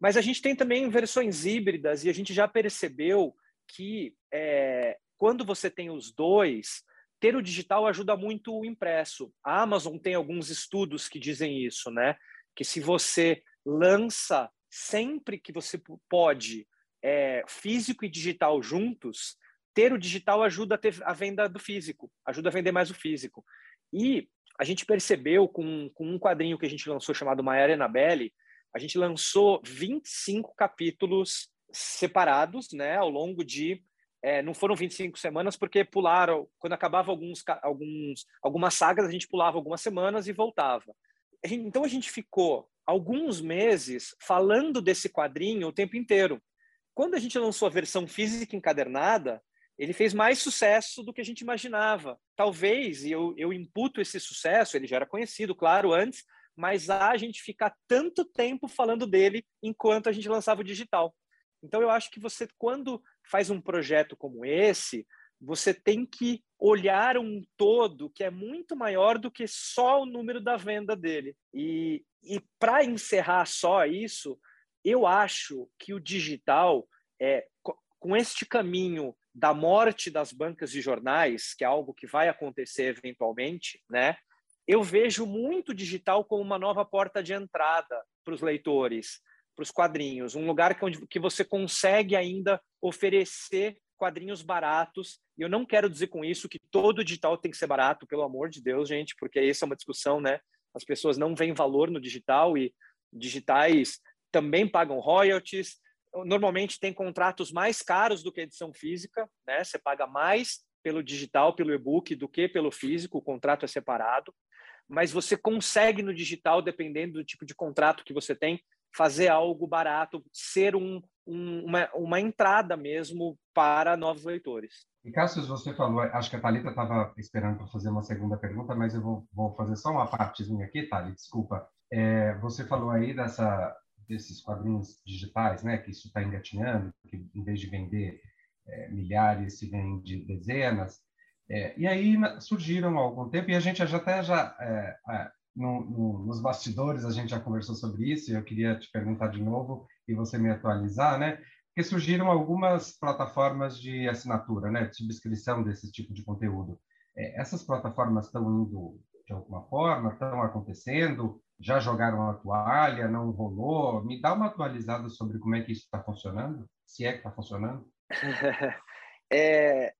Mas a gente tem também versões híbridas e a gente já percebeu que é, quando você tem os dois, ter o digital ajuda muito o impresso. A Amazon tem alguns estudos que dizem isso, né? Que se você lança sempre que você pode é, físico e digital juntos, ter o digital ajuda a ter a venda do físico, ajuda a vender mais o físico. E a gente percebeu com, com um quadrinho que a gente lançou chamado Maiara Anabelle, a gente lançou 25 capítulos separados, né, ao longo de é, não foram 25 semanas porque pularam quando acabava alguns alguns algumas sagas a gente pulava algumas semanas e voltava. Então a gente ficou alguns meses falando desse quadrinho o tempo inteiro. Quando a gente lançou a versão física encadernada, ele fez mais sucesso do que a gente imaginava. Talvez, e eu, eu imputo esse sucesso, ele já era conhecido, claro, antes, mas a gente ficar tanto tempo falando dele enquanto a gente lançava o digital. Então, eu acho que você, quando faz um projeto como esse, você tem que olhar um todo que é muito maior do que só o número da venda dele. E, e para encerrar só isso, eu acho que o digital, é, com este caminho da morte das bancas de jornais, que é algo que vai acontecer eventualmente, né? Eu vejo muito digital como uma nova porta de entrada para os leitores, para os quadrinhos, um lugar que, onde, que você consegue ainda oferecer quadrinhos baratos. E eu não quero dizer com isso que todo digital tem que ser barato, pelo amor de Deus, gente, porque essa é uma discussão, né? As pessoas não veem valor no digital e digitais também pagam royalties, normalmente tem contratos mais caros do que edição física, né? Você paga mais pelo digital, pelo e-book, do que pelo físico, o contrato é separado. Mas você consegue no digital, dependendo do tipo de contrato que você tem, fazer algo barato, ser um, um, uma, uma entrada mesmo para novos leitores. E Cassius, você falou, acho que a Thalita estava esperando para fazer uma segunda pergunta, mas eu vou, vou fazer só uma partezinha aqui, Thalita, desculpa. É, você falou aí dessa, desses quadrinhos digitais, né, que isso está engatinhando, que em vez de vender é, milhares, se vende dezenas. É, e aí surgiram há algum tempo, e a gente já até já, é, é, no, no, nos bastidores, a gente já conversou sobre isso, e eu queria te perguntar de novo e você me atualizar, né? Porque surgiram algumas plataformas de assinatura, né, de subscrição desse tipo de conteúdo. É, essas plataformas estão indo de alguma forma, estão acontecendo, já jogaram a toalha, não rolou? Me dá uma atualizada sobre como é que isso está funcionando, se é que está funcionando. é,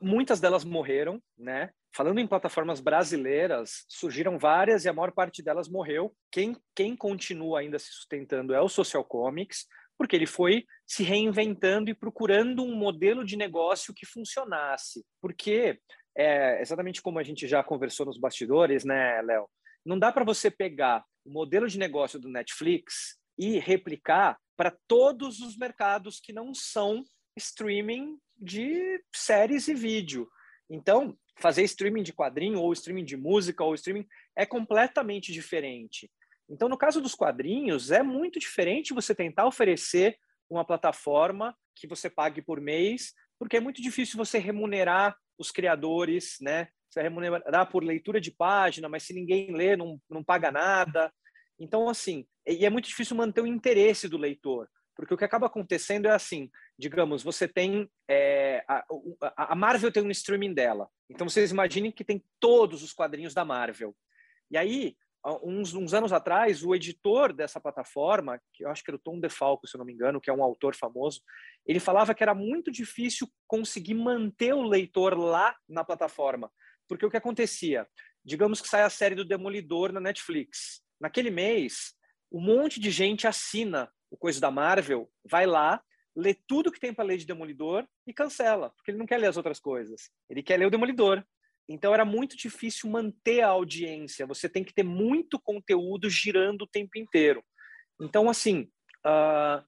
muitas delas morreram, né? Falando em plataformas brasileiras, surgiram várias e a maior parte delas morreu. Quem, quem continua ainda se sustentando é o Social Comics, porque ele foi se reinventando e procurando um modelo de negócio que funcionasse. Porque, é, exatamente como a gente já conversou nos bastidores, né, Léo? Não dá para você pegar o modelo de negócio do Netflix e replicar para todos os mercados que não são streaming de séries e vídeo. Então, fazer streaming de quadrinho ou streaming de música ou streaming é completamente diferente. Então, no caso dos quadrinhos, é muito diferente você tentar oferecer uma plataforma que você pague por mês, porque é muito difícil você remunerar os criadores, né? Você vai remunerar por leitura de página, mas se ninguém lê, não, não paga nada. Então, assim, e é muito difícil manter o interesse do leitor, porque o que acaba acontecendo é assim, digamos, você tem é, a, a, Marvel tem um streaming dela, então vocês imaginem que tem todos os quadrinhos da Marvel. E aí, uns, uns anos atrás, o editor dessa plataforma, que eu acho que era o Tom DeFalco, se eu não me engano, que é um autor famoso, ele falava que era muito difícil conseguir manter o leitor lá na plataforma, porque o que acontecia? Digamos que sai a série do Demolidor na Netflix. Naquele mês, um monte de gente assina o coisa da Marvel, vai lá, lê tudo que tem para ler de Demolidor e cancela, porque ele não quer ler as outras coisas. Ele quer ler o Demolidor. Então era muito difícil manter a audiência. Você tem que ter muito conteúdo girando o tempo inteiro. Então, assim, uh,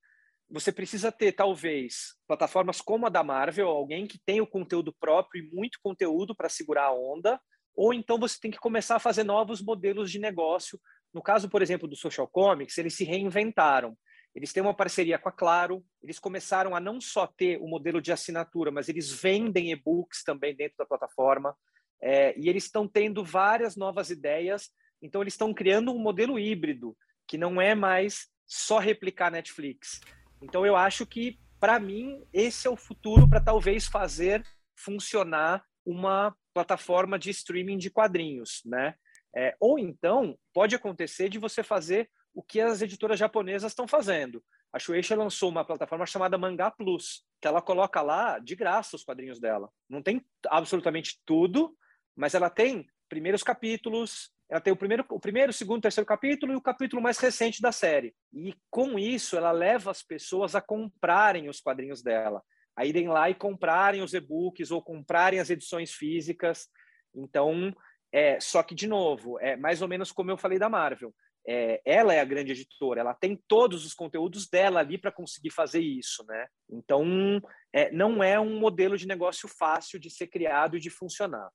você precisa ter, talvez, plataformas como a da Marvel, alguém que tenha o conteúdo próprio e muito conteúdo para segurar a onda, ou então você tem que começar a fazer novos modelos de negócio. No caso, por exemplo, do Social Comics, eles se reinventaram. Eles têm uma parceria com a Claro, eles começaram a não só ter o modelo de assinatura, mas eles vendem e-books também dentro da plataforma. É, e eles estão tendo várias novas ideias, então eles estão criando um modelo híbrido, que não é mais só replicar Netflix. Então eu acho que, para mim, esse é o futuro para talvez fazer funcionar uma plataforma de streaming de quadrinhos, né? É, ou então pode acontecer de você fazer o que as editoras japonesas estão fazendo. A Shueisha lançou uma plataforma chamada Mangá Plus, que ela coloca lá de graça os quadrinhos dela. Não tem absolutamente tudo, mas ela tem primeiros capítulos, ela tem o primeiro, o primeiro, segundo, terceiro capítulo e o capítulo mais recente da série. E com isso, ela leva as pessoas a comprarem os quadrinhos dela, a irem lá e comprarem os e-books ou comprarem as edições físicas. Então, é, só que, de novo, é mais ou menos como eu falei da Marvel. É, ela é a grande editora, ela tem todos os conteúdos dela ali para conseguir fazer isso, né? Então, é, não é um modelo de negócio fácil de ser criado e de funcionar.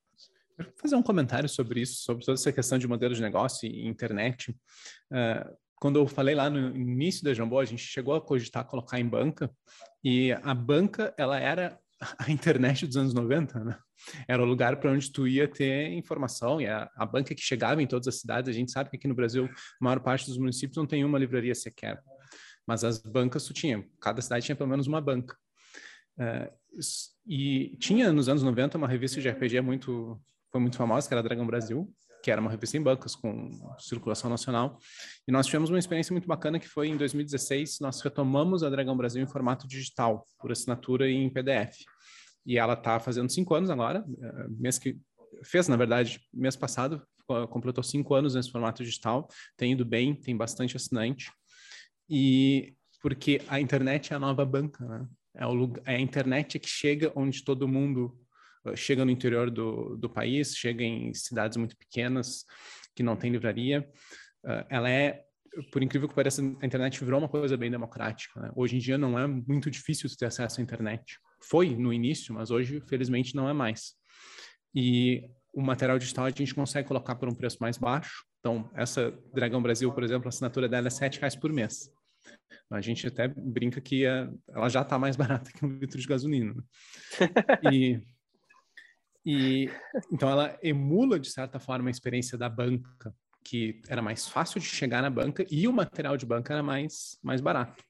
Eu vou fazer um comentário sobre isso, sobre toda essa questão de modelo de negócio e internet. Uh, quando eu falei lá no início da Jambô, a gente chegou a cogitar colocar em banca, e a banca, ela era a internet dos anos 90, né? Era o lugar para onde tu ia ter informação, e a, a, banca que chegava em todas as cidades, a gente sabe que aqui no Brasil, a maior parte dos municípios não tem uma livraria sequer, mas as bancas tu tinha, cada cidade tinha pelo menos uma banca. Uh, e tinha nos anos 90 uma revista de RPG muito foi muito famosa, que era Dragão Brasil, que era uma revista em bancas com circulação nacional. E nós tivemos uma experiência muito bacana que foi em 2016, nós retomamos a Dragão Brasil em formato digital, por assinatura e em PDF. E ela está fazendo cinco anos agora, eh, mês que fez, na verdade, mês passado, completou cinco anos nesse formato digital, tem ido bem, tem bastante assinante. E porque a internet é a nova banca, né? É, o é a internet que chega onde todo mundo chega no interior do, do país, chega em cidades muito pequenas que não tem livraria. Uh, ela é, por incrível que pareça, a internet virou uma coisa bem democrática. Né? Hoje em dia não é muito difícil ter acesso à internet. Foi no início, mas hoje, felizmente, não é mais. E o material digital a gente consegue colocar por um preço mais baixo. Então, essa Dragão Brasil, por exemplo, a assinatura dela é R$ reais por mês. A gente até brinca que ela já está mais barata que um litro de gasolina. Né? E e então ela emula de certa forma a experiência da banca, que era mais fácil de chegar na banca e o material de banca era mais mais barato.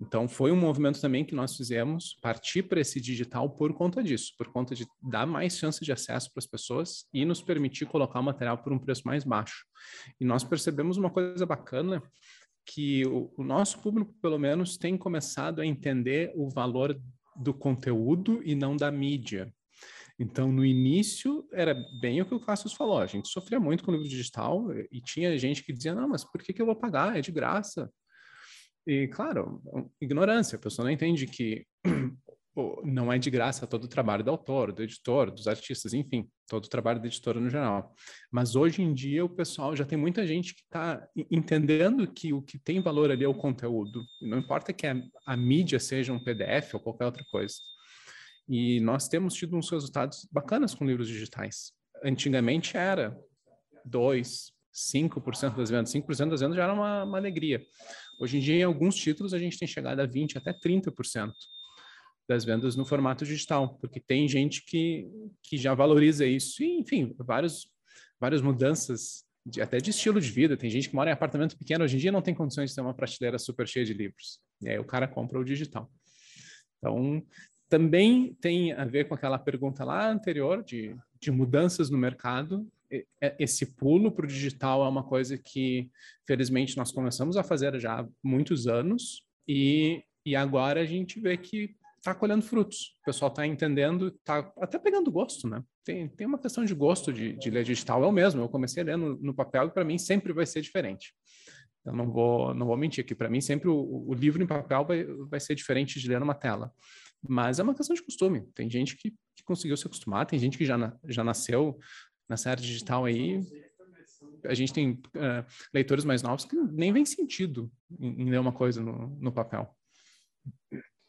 Então foi um movimento também que nós fizemos partir para esse digital por conta disso, por conta de dar mais chance de acesso para as pessoas e nos permitir colocar o material por um preço mais baixo. E nós percebemos uma coisa bacana que o, o nosso público pelo menos tem começado a entender o valor do conteúdo e não da mídia. Então, no início, era bem o que o Cassius falou. A gente sofria muito com o livro digital e tinha gente que dizia: não, mas por que, que eu vou pagar? É de graça. E, claro, ignorância. A pessoa não entende que não é de graça todo o trabalho do autor, do editor, dos artistas, enfim, todo o trabalho da editora no geral. Mas hoje em dia o pessoal já tem muita gente que está entendendo que o que tem valor ali é o conteúdo. Não importa que a, a mídia seja um PDF ou qualquer outra coisa. E nós temos tido uns resultados bacanas com livros digitais. Antigamente era 2, 5% das vendas. 5% das vendas já era uma, uma, alegria. Hoje em dia, em alguns títulos, a gente tem chegado a 20%, até 30% das vendas no formato digital, porque tem gente que, que já valoriza isso. E, enfim, vários, várias mudanças de, até de estilo de vida. Tem gente que mora em apartamento pequeno hoje em dia não tem condições de ter uma prateleira super cheia de livros. E aí o cara compra o digital. Então, também tem a ver com aquela pergunta lá anterior de, de mudanças no mercado. Esse pulo para o digital é uma coisa que, felizmente, nós começamos a fazer já há muitos anos e, e agora a gente vê que está colhendo frutos. O pessoal está entendendo, está até pegando gosto, né? Tem, tem uma questão de gosto de, de ler digital. Eu mesmo, eu comecei lendo no papel e para mim sempre vai ser diferente. Eu não vou, não vou mentir que para mim sempre o, o, livro em papel vai, vai ser diferente de ler numa tela. Mas é uma questão de costume. Tem gente que, que conseguiu se acostumar, tem gente que já, na, já nasceu nessa área digital aí. A gente tem uh, leitores mais novos que nem vem sentido em, em ler uma coisa no, no papel.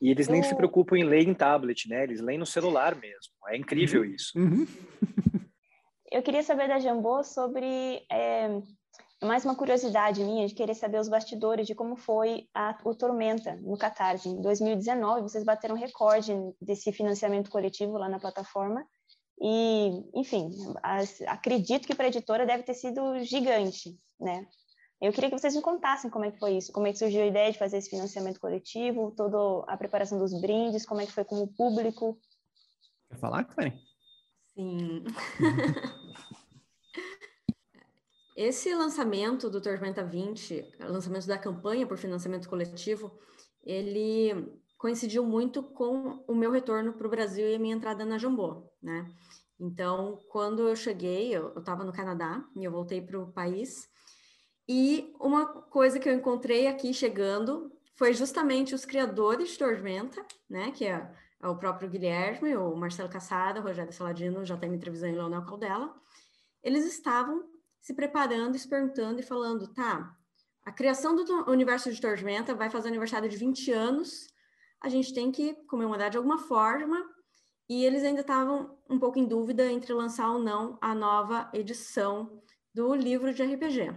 E eles nem se preocupam em ler em tablet, né? Eles leem no celular mesmo. É incrível uhum. isso. Uhum. Eu queria saber da Jambô sobre é, mais uma curiosidade minha de querer saber os bastidores de como foi a, o Tormenta no Catarse. Em 2019, vocês bateram recorde desse financiamento coletivo lá na plataforma. E, enfim, as, acredito que para a editora deve ter sido gigante, né? Eu queria que vocês me contassem como é que foi isso, como é que surgiu a ideia de fazer esse financiamento coletivo, toda a preparação dos brindes, como é que foi com o público. Quer falar, Karen? Sim. Esse lançamento do Tormenta 20, lançamento da campanha por financiamento coletivo, ele coincidiu muito com o meu retorno para o Brasil e a minha entrada na Jambô, né? Então, quando eu cheguei, eu estava no Canadá e eu voltei para o país, e uma coisa que eu encontrei aqui chegando foi justamente os criadores de Tormenta, né? Que é, é o próprio Guilherme, o Marcelo Cassada, o Rogério Saladino, já tem me entrevistando e o Leonel Caldela. Eles estavam se preparando, se perguntando e falando, tá, a criação do universo de Tormenta vai fazer aniversário de 20 anos, a gente tem que comemorar de alguma forma, e eles ainda estavam um pouco em dúvida entre lançar ou não a nova edição do livro de RPG.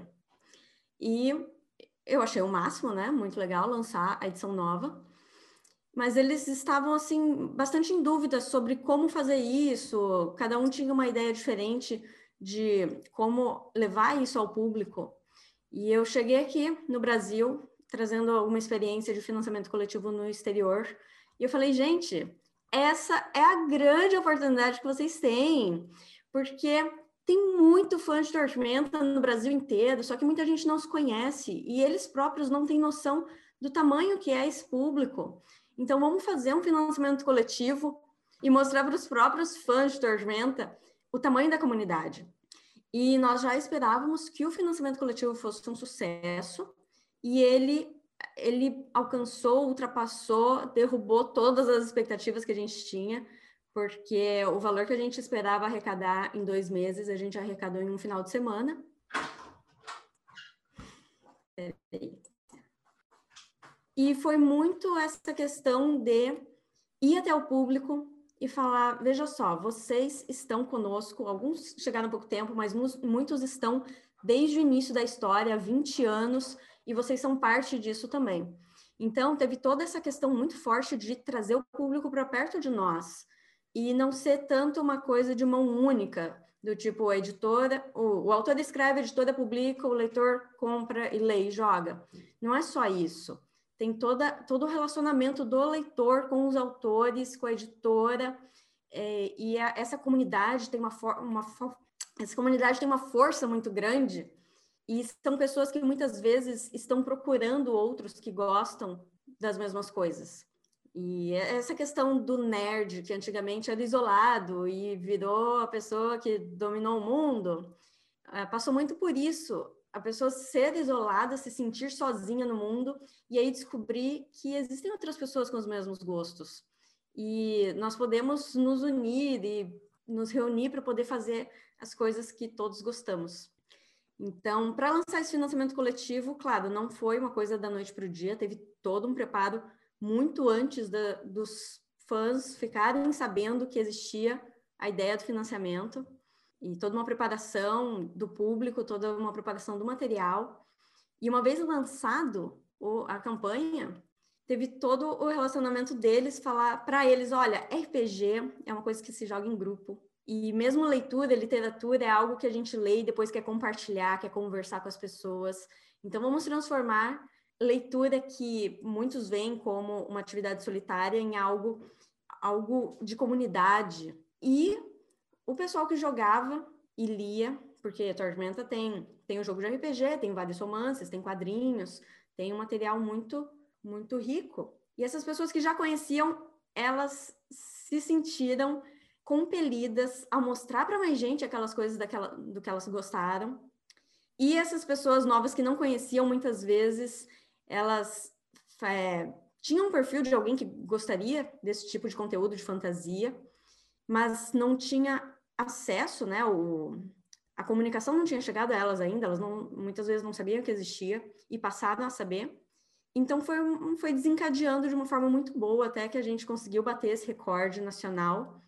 E eu achei o máximo, né? Muito legal lançar a edição nova. Mas eles estavam, assim, bastante em dúvida sobre como fazer isso. Cada um tinha uma ideia diferente de como levar isso ao público. E eu cheguei aqui no Brasil, trazendo uma experiência de financiamento coletivo no exterior. E eu falei, gente, essa é a grande oportunidade que vocês têm. Porque tem muito fã de Tormenta no Brasil inteiro, só que muita gente não se conhece e eles próprios não têm noção do tamanho que é esse público. Então, vamos fazer um financiamento coletivo e mostrar para os próprios fãs de Tormenta o tamanho da comunidade. E nós já esperávamos que o financiamento coletivo fosse um sucesso e ele ele alcançou, ultrapassou, derrubou todas as expectativas que a gente tinha porque o valor que a gente esperava arrecadar em dois meses, a gente arrecadou em um final de semana. E foi muito essa questão de ir até o público e falar: veja só, vocês estão conosco, alguns chegaram há pouco tempo, mas muitos estão desde o início da história, há 20 anos, e vocês são parte disso também. Então, teve toda essa questão muito forte de trazer o público para perto de nós e não ser tanto uma coisa de mão única, do tipo a editora, o, o autor escreve, a editora publica, o leitor compra e lê e joga. Não é só isso. Tem toda, todo o relacionamento do leitor com os autores, com a editora, é, e a, essa comunidade tem uma, for, uma essa comunidade tem uma força muito grande e são pessoas que muitas vezes estão procurando outros que gostam das mesmas coisas. E essa questão do nerd, que antigamente era isolado e virou a pessoa que dominou o mundo, eh, passou muito por isso. A pessoa ser isolada, se sentir sozinha no mundo e aí descobrir que existem outras pessoas com os mesmos gostos. E nós podemos nos unir e nos reunir para poder fazer as coisas que todos gostamos. Então, para lançar esse financiamento coletivo, claro, não foi uma coisa da noite para o dia, teve todo um preparo muito antes da, dos fãs ficarem sabendo que existia a ideia do financiamento e toda uma preparação do público, toda uma preparação do material. E uma vez lançado o, a campanha, teve todo o relacionamento deles falar para eles, olha, RPG é uma coisa que se joga em grupo, E mesmo leitura, literatura é algo que a gente lê e depois quer compartilhar, quer conversar com as pessoas. Então vamos transformar leitura que muitos veem como uma atividade solitária em algo algo de comunidade. E o pessoal que jogava e lia, porque Tormenta tem tem o jogo de RPG, tem vários romances, tem quadrinhos, tem um material muito muito rico. E essas pessoas que já conheciam, elas se sentiram compelidas a mostrar para mais gente aquelas coisas daquela, do que elas gostaram. E essas pessoas novas que não conheciam, muitas vezes, elas é, tinham um perfil de alguém que gostaria desse tipo de conteúdo de fantasia, mas não tinha acesso, né? O, a comunicação não tinha chegado a elas ainda, elas não, muitas vezes não sabiam que existia e passaram a saber. Então foi, foi desencadeando de uma forma muito boa até que a gente conseguiu bater esse recorde nacional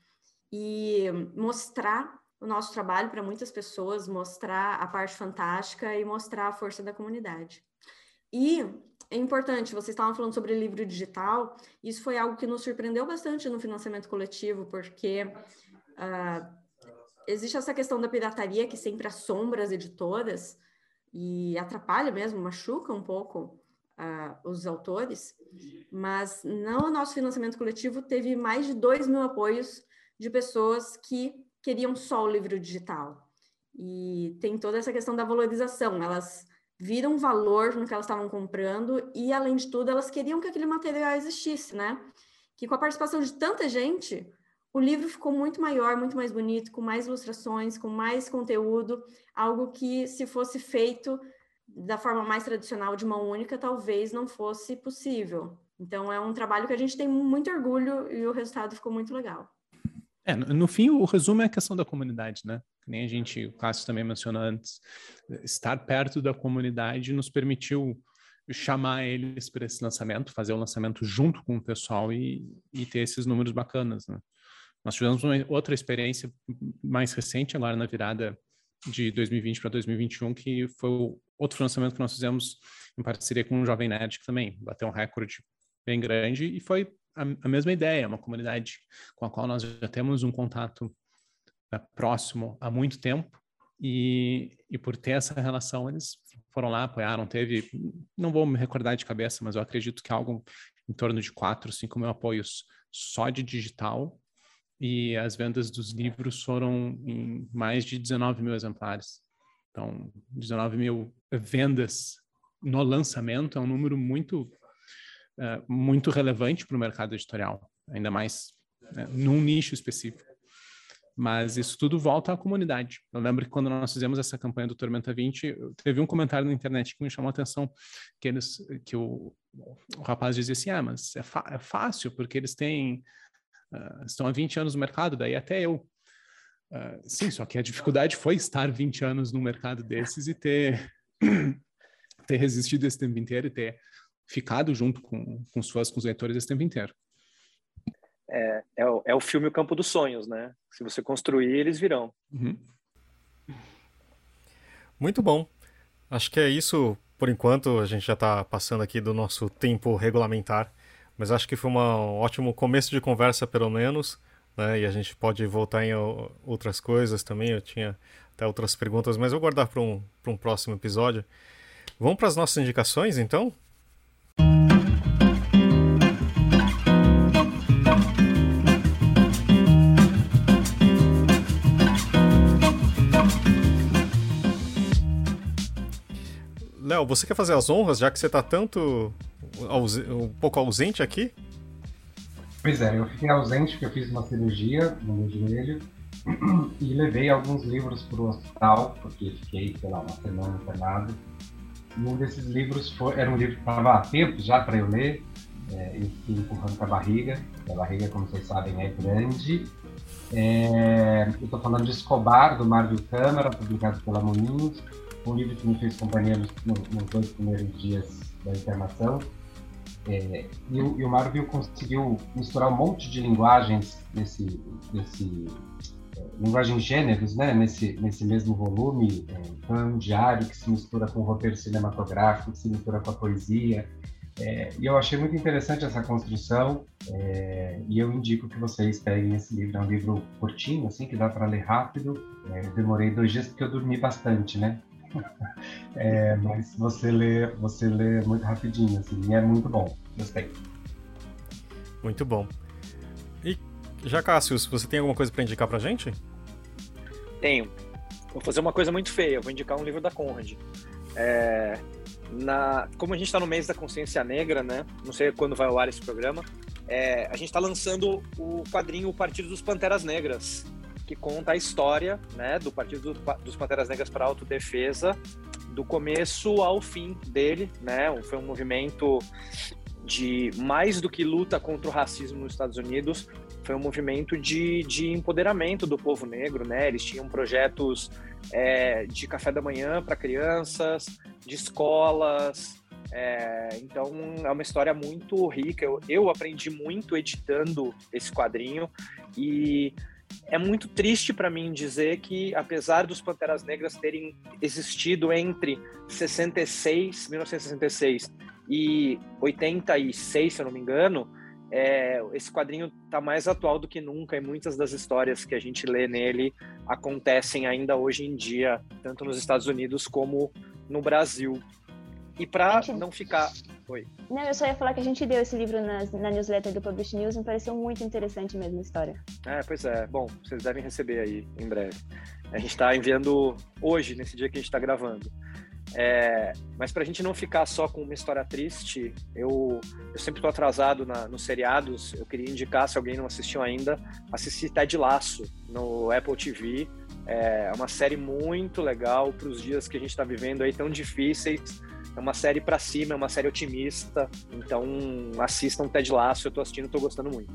e mostrar o nosso trabalho para muitas pessoas, mostrar a parte fantástica e mostrar a força da comunidade. E é importante, vocês estavam falando sobre livro digital, isso foi algo que nos surpreendeu bastante no financiamento coletivo, porque uh, existe essa questão da pirataria que sempre assombra as editoras e atrapalha mesmo, machuca um pouco uh, os autores, mas no nosso financiamento coletivo teve mais de 2 mil apoios de pessoas que queriam só o livro digital. E tem toda essa questão da valorização, elas viram valor no que elas estavam comprando e, além de tudo, elas queriam que aquele material existisse, né? Que com a participação de tanta gente, o livro ficou muito maior, muito mais bonito, com mais ilustrações, com mais conteúdo, algo que, se fosse feito da forma mais tradicional de mão única, talvez não fosse possível. Então, é um trabalho que a gente tem muito orgulho e o resultado ficou muito legal. É, no fim, o resumo é a questão da comunidade, né? Que nem a gente, o Cássio também mencionou antes, estar perto da comunidade nos permitiu chamar eles para esse lançamento, fazer o lançamento junto com o pessoal e, e ter esses números bacanas, né? Nós tivemos uma outra experiência mais recente, agora na virada de 2020 para 2021, que foi outro lançamento que nós fizemos em parceria com o Jovem Nerd, que também bateu um recorde bem grande e foi a, a mesma ideia, uma comunidade com a qual nós já temos um contato uh, próximo há muito tempo e, e por ter essa relação eles foram lá, apoiaram, teve, não vou me recordar de cabeça, mas eu acredito que algo em torno de 4, 5 mil apoios só de digital e as vendas dos livros foram em mais de 19 mil exemplares. Então, 19 mil vendas no lançamento é um número muito uh, muito relevante para o mercado editorial, ainda mais né, num nicho específico. Mas isso tudo volta à comunidade. Eu lembro que quando nós fizemos essa campanha do Tormenta 20, teve um comentário na internet que me chamou a atenção, que, eles, que o, o rapaz dizia assim, ah, mas é, é fácil, porque eles têm, uh, estão há 20 anos no mercado, daí até eu. Uh, sim, só que a dificuldade foi estar 20 anos no mercado desses e ter, ter resistido esse tempo inteiro e ter ficado junto com, com os fãs, com os leitores esse tempo inteiro. É, é, o, é o filme O Campo dos Sonhos, né? Se você construir, eles virão. Uhum. Muito bom. Acho que é isso por enquanto. A gente já está passando aqui do nosso tempo regulamentar, mas acho que foi um ótimo começo de conversa, pelo menos. Né? E a gente pode voltar em outras coisas também. Eu tinha até outras perguntas, mas vou guardar para um, um próximo episódio. Vamos para as nossas indicações, então? Léo, você quer fazer as honras, já que você está tanto um pouco ausente aqui? Pois é, eu fiquei ausente porque eu fiz uma cirurgia no meu joelho e levei alguns livros para o hospital, porque fiquei, sei lá, uma semana internado. E um desses livros foi, era um livro que estava há tempo já para eu ler, é, e fiquei empurrando com a barriga. A barriga, como vocês sabem, é grande. É, eu estou falando de Escobar, do Mário Câmara, publicado pela Moinhos um livro que me fez companhia nos, nos dois primeiros dias da internação. É, e, o, e o Marvel conseguiu misturar um monte de linguagens nesse, nesse é, linguagem gêneros, né, nesse, nesse mesmo volume, é, então é um diário que se mistura com o roteiro cinematográfico, que se mistura com a poesia, É, e eu achei muito interessante essa construção é, e eu indico que vocês peguem esse livro. É um livro curtinho, assim, que dá para ler rápido. É, eu demorei dois dias porque eu dormi bastante, né? É, mas você lê, você lê muito rapidinho, assim, e é muito bom. Gostei. Muito bom. E já, Cássio, você tem alguma coisa para indicar para gente? Tenho. Vou fazer uma coisa muito feia. Vou indicar um livro da Conrad. É, na, como a gente está no mês da consciência negra, né? Não sei quando vai ao ar esse programa. É, a gente está lançando o quadrinho O Partido dos Panteras Negras, que conta a história né, do Partido dos Panteras Negras para a Autodefesa, do começo ao fim dele. Né? Foi um movimento de mais do que luta contra o racismo nos Estados Unidos, foi um movimento de, de empoderamento do povo negro, né? Eles tinham projetos é, de café da manhã para crianças, de escolas. É, então é uma história muito rica. Eu, eu aprendi muito editando esse quadrinho e é muito triste para mim dizer que, apesar dos Panteras Negras terem existido entre 66, 1966 e 86, se eu não me engano, é, esse quadrinho está mais atual do que nunca e muitas das histórias que a gente lê nele acontecem ainda hoje em dia, tanto nos Estados Unidos como no Brasil. E para não ficar. Oi. Não, eu só ia falar que a gente deu esse livro na, na newsletter do Publish News me pareceu muito interessante mesmo a história. É, pois é. Bom, vocês devem receber aí em breve. A gente está enviando hoje, nesse dia que a gente está gravando. É, mas para a gente não ficar só com uma história triste, eu, eu sempre estou atrasado na, nos seriados. Eu queria indicar, se alguém não assistiu ainda, assistir Ted Laço no Apple TV. É uma série muito legal para os dias que a gente está vivendo aí tão difíceis. É uma série para cima, é uma série otimista. Então assistam Ted Laço, eu estou assistindo, estou gostando muito.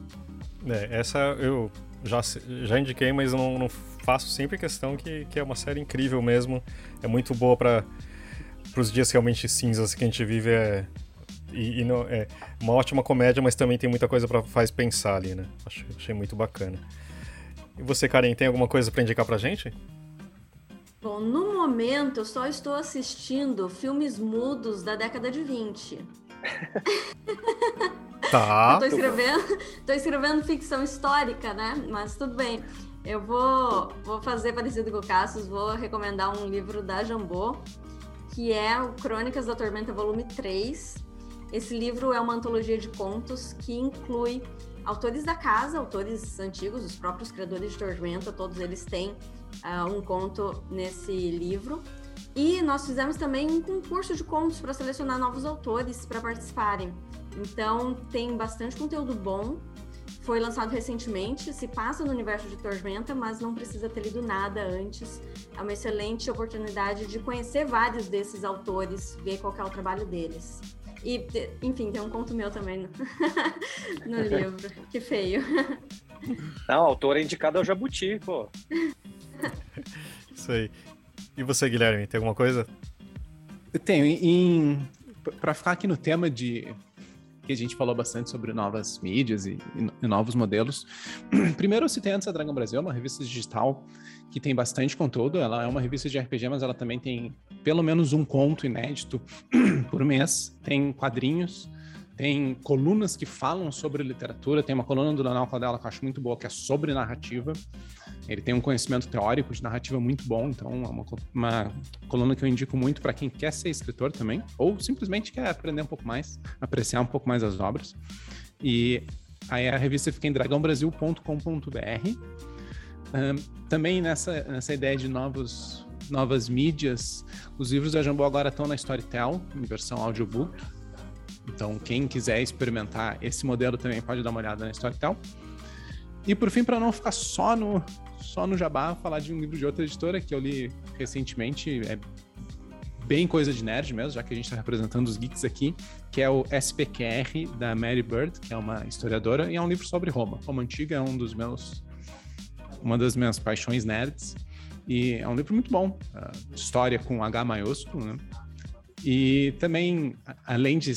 É, essa eu já, já indiquei, mas não, não faço sempre questão que, que é uma série incrível mesmo. É muito boa para os dias realmente cinzas que a gente vive. É, e, e não, é uma ótima comédia, mas também tem muita coisa para faz pensar ali, né? Achei, achei muito bacana. E você, Karen, tem alguma coisa para indicar pra gente? Bom, no momento eu só estou assistindo filmes mudos da década de 20. Tá. Estou escrevendo, tô escrevendo ficção histórica, né? Mas tudo bem. Eu vou, vou fazer parecido com o Cassius, vou recomendar um livro da Jambô, que é o Crônicas da Tormenta, volume 3. Esse livro é uma antologia de contos que inclui autores da casa, autores antigos, os próprios criadores de Tormenta, todos eles têm uh, um conto nesse livro. E nós fizemos também um concurso de contos para selecionar novos autores para participarem. Então tem bastante conteúdo bom. Foi lançado recentemente, se passa no universo de Tormenta, mas não precisa ter lido nada antes. É uma excelente oportunidade de conhecer vários desses autores, ver qual é o trabalho deles. E, enfim, tem um conto meu também no, no livro. Que feio. Não, o autor é indicado ao Jabuti, pô. Isso aí. E você, Guilherme, tem alguma coisa? Eu tenho. Em, para ficar aqui no tema de que a gente falou bastante sobre novas mídias e, e, novos modelos. Primeiro, eu citei antes a Dragon Brasil, uma revista digital que tem bastante conteúdo. Ela é uma revista de RPG, mas ela também tem pelo menos um conto inédito por mês. Tem quadrinhos, tem colunas que falam sobre literatura. Tem uma coluna do Leonel Cladella que eu acho muito boa, que é sobre narrativa. Ele tem um conhecimento teórico de narrativa muito bom, então é uma, uma coluna que eu indico muito para quem quer ser escritor também, ou simplesmente quer aprender um pouco mais, apreciar um pouco mais as obras. E aí a revista fica em dragãobrasil.com.br. Um, também nessa, nessa ideia de novos, novas mídias, os livros da Jambô agora estão na Storytel, em versão audiobook. Então, quem quiser experimentar esse modelo também pode dar uma olhada na Storytel. E por fim, para não ficar só no, só no Jabá, falar de um livro de outra editora que eu li recentemente, é bem coisa de nerd mesmo, já que a gente está representando os geeks aqui, que é o SPQR da Mary Bird, que é uma historiadora, e é um livro sobre Roma. Roma Antiga é um dos meus uma das minhas paixões nerds. E é um livro muito bom, uh, história com H maiúsculo, né? E também, além de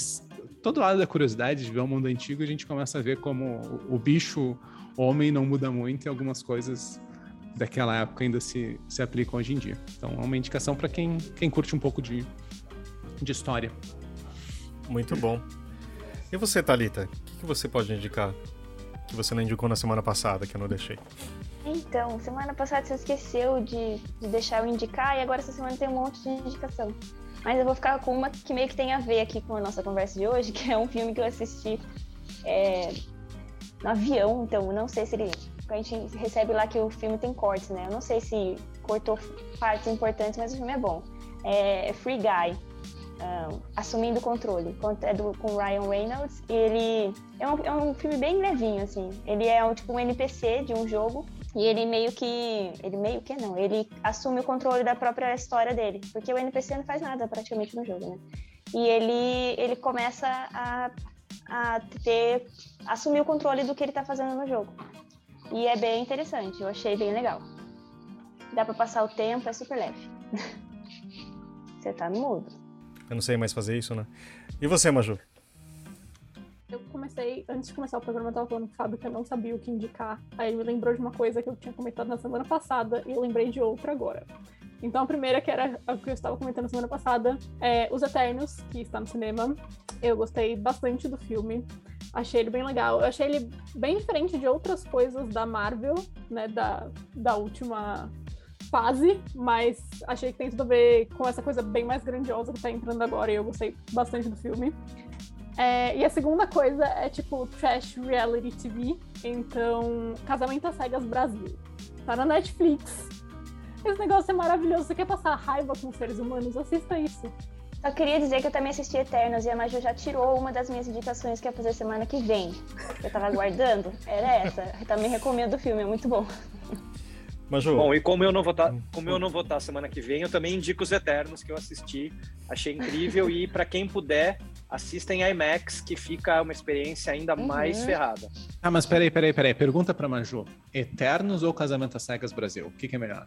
todo lado da curiosidade de ver o mundo antigo, a gente começa a ver como o, o bicho homem não muda muito e algumas coisas daquela época ainda se, se aplicam hoje em dia. Então é uma indicação para quem, quem curte um pouco de, de história. Muito bom. E você, Thalita? O que, que você pode indicar que você não indicou na semana passada, que eu não deixei? Então, semana passada você esqueceu de, de deixar eu indicar e agora essa semana tem um monte de indicação. Mas eu vou ficar com uma que meio que tem a ver aqui com a nossa conversa de hoje, que é um filme que eu assisti é, no avião, então não sei se ele. A gente recebe lá que o filme tem cortes, né? Eu não sei se cortou partes importantes, mas o filme é bom. É Free Guy, um, Assumindo o Controle, é do, com Ryan Reynolds. E ele é um, é um filme bem levinho, assim. Ele é um, tipo um NPC de um jogo e ele meio que. Ele meio que não, ele assume o controle da própria história dele. Porque o NPC não faz nada praticamente no jogo, né? E ele, ele começa a, a ter. assumir o controle do que ele tá fazendo no jogo. E é bem interessante, eu achei bem legal. Dá pra passar o tempo, é super leve. Você tá mudo. Eu não sei mais fazer isso, né? E você, Maju? Eu comecei, antes de começar o programa, eu tava falando com o Fábio que eu não sabia o que indicar. Aí ele me lembrou de uma coisa que eu tinha comentado na semana passada e eu lembrei de outra agora. Então a primeira, que era o que eu estava comentando na semana passada, é Os Eternos, que está no cinema. Eu gostei bastante do filme. Achei ele bem legal. Eu achei ele bem diferente de outras coisas da Marvel, né? Da, da última fase, mas achei que tem tudo a ver com essa coisa bem mais grandiosa que tá entrando agora e eu gostei bastante do filme. É, e a segunda coisa é tipo Trash Reality TV. Então, Casamento às Cegas Brasil. Tá na Netflix. Esse negócio é maravilhoso. Você quer passar raiva com seres humanos? Assista isso. Só queria dizer que eu também assisti Eternos e a Maju já tirou uma das minhas indicações que ia fazer semana que vem. Eu tava aguardando. Era essa. Eu também recomendo o filme, é muito bom. Maju. Bom, e como eu não vou estar, tá, como eu não vou estar tá semana que vem, eu também indico os Eternos que eu assisti, achei incrível e para quem puder, assista em IMAX que fica uma experiência ainda uhum. mais ferrada. Ah, mas peraí, peraí, peraí, pergunta para Maju. Eternos ou Casamento às Cegas Brasil? O que, que é melhor?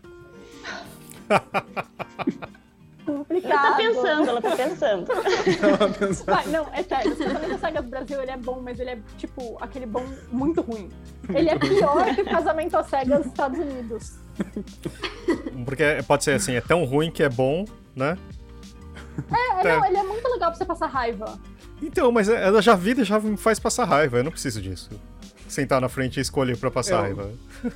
complicado. Ela tá pensando, ela tá pensando. Ela pensando. Vai, não, é sério. O Casamento às Brasil, ele é bom, mas ele é, tipo, aquele bom muito ruim. Ele é pior que o Casamento às Cegas dos Estados Unidos. Porque pode ser assim, é tão ruim que é bom, né? É, é. não, ele é muito legal pra você passar raiva. Então, mas ela já vi e já me faz passar raiva, eu não preciso disso sentar na frente e escolher pra passar eu, raiva.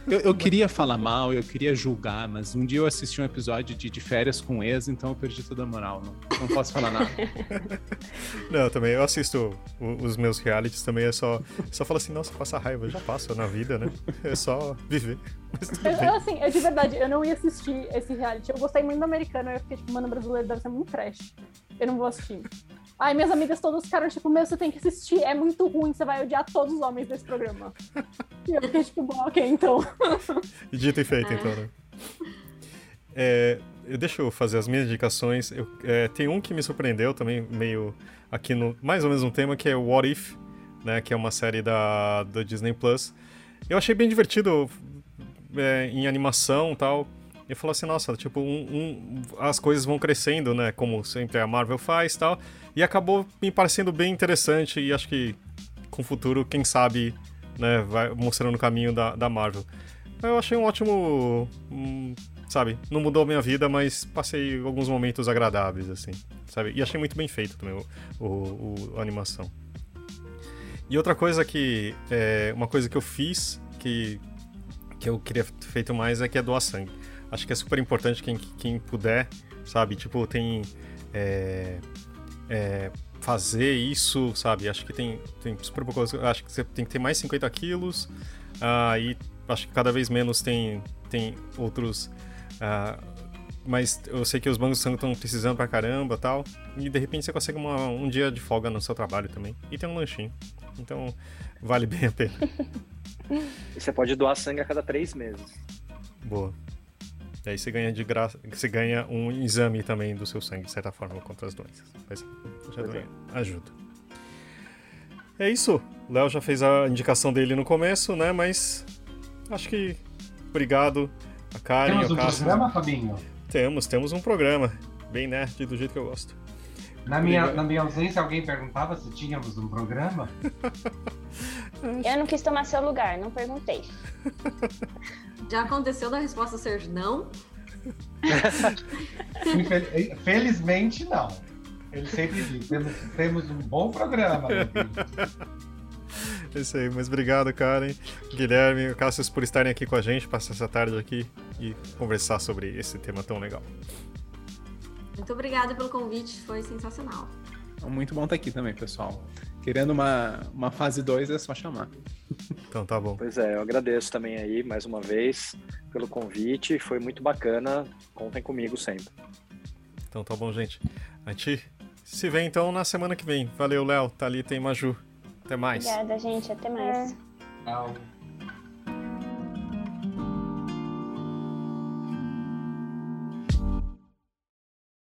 Eu, eu, queria falar mal, eu queria julgar, mas um dia eu assisti um episódio de, de férias com ex, então eu perdi toda a moral. Não, não posso falar nada. não, também eu assisto os meus realities também, é só, só falo assim, nossa, passar raiva, já passa na vida, né? É só viver. Eu, assim, é de verdade, eu não ia assistir esse reality. Eu gostei muito do americano, eu fiquei tipo, mano, brasileiro deve ser muito trash. Eu não vou assistir. Ai, minhas amigas todas ficaram tipo, meu, você tem que assistir, é muito ruim, você vai odiar todos os homens desse programa. e eu fiquei tipo, bom, ok, então. Dito e feito, então, né? É, deixa eu fazer as minhas indicações. Eu, é, tem um que me surpreendeu também, meio aqui no. Mais ou menos um tema, que é What If, né? Que é uma série da, da Disney Plus. Eu achei bem divertido é, em animação e tal. Eu falo assim, nossa, tipo, um, um, as coisas vão crescendo, né? Como sempre a Marvel faz tal. E acabou me parecendo bem interessante e acho que com o futuro, quem sabe, né, vai mostrando o caminho da, da Marvel. Eu achei um ótimo. Um, sabe, não mudou a minha vida, mas passei alguns momentos agradáveis, assim, sabe? E achei muito bem feito também o, o, o a animação. E outra coisa que. É, uma coisa que eu fiz que, que eu queria ter feito mais é que é doar sangue. Acho que é super importante quem, quem puder, sabe? Tipo, tem. É, é, fazer isso, sabe? Acho que tem, tem super pouca coisa. Acho que você tem que ter mais 50 quilos. Uh, e acho que cada vez menos tem, tem outros. Uh, mas eu sei que os bancos estão precisando pra caramba tal. E de repente você consegue uma, um dia de folga no seu trabalho também. E tem um lanchinho. Então vale bem a pena. e você pode doar sangue a cada três meses. Boa. E aí você ganha de graça, você ganha um exame também do seu sangue, de certa forma, contra as doenças. Mas já é. ajuda. É isso. O Léo já fez a indicação dele no começo, né? Mas acho que obrigado a Karen. Temos um Cássio. programa, Fabinho? Temos, temos um programa. Bem nerd, do jeito que eu gosto. Na minha, na minha ausência, alguém perguntava se tínhamos um programa? Eu não quis tomar seu lugar, não perguntei. Já aconteceu da resposta ser não? Felizmente, não. Ele sempre diz, temos, temos um bom programa. É isso aí, mas obrigado, Karen, Guilherme, Cassius, por estarem aqui com a gente, passar essa tarde aqui e conversar sobre esse tema tão legal. Muito obrigada pelo convite, foi sensacional. Muito bom estar aqui também, pessoal. Querendo uma, uma fase 2 é só chamar. Então tá bom. Pois é, eu agradeço também aí mais uma vez pelo convite, foi muito bacana. Contem comigo sempre. Então tá bom, gente. A gente se vê então na semana que vem. Valeu, Léo, Thalita e Maju. Até mais. Obrigada, gente. Até mais. Tchau.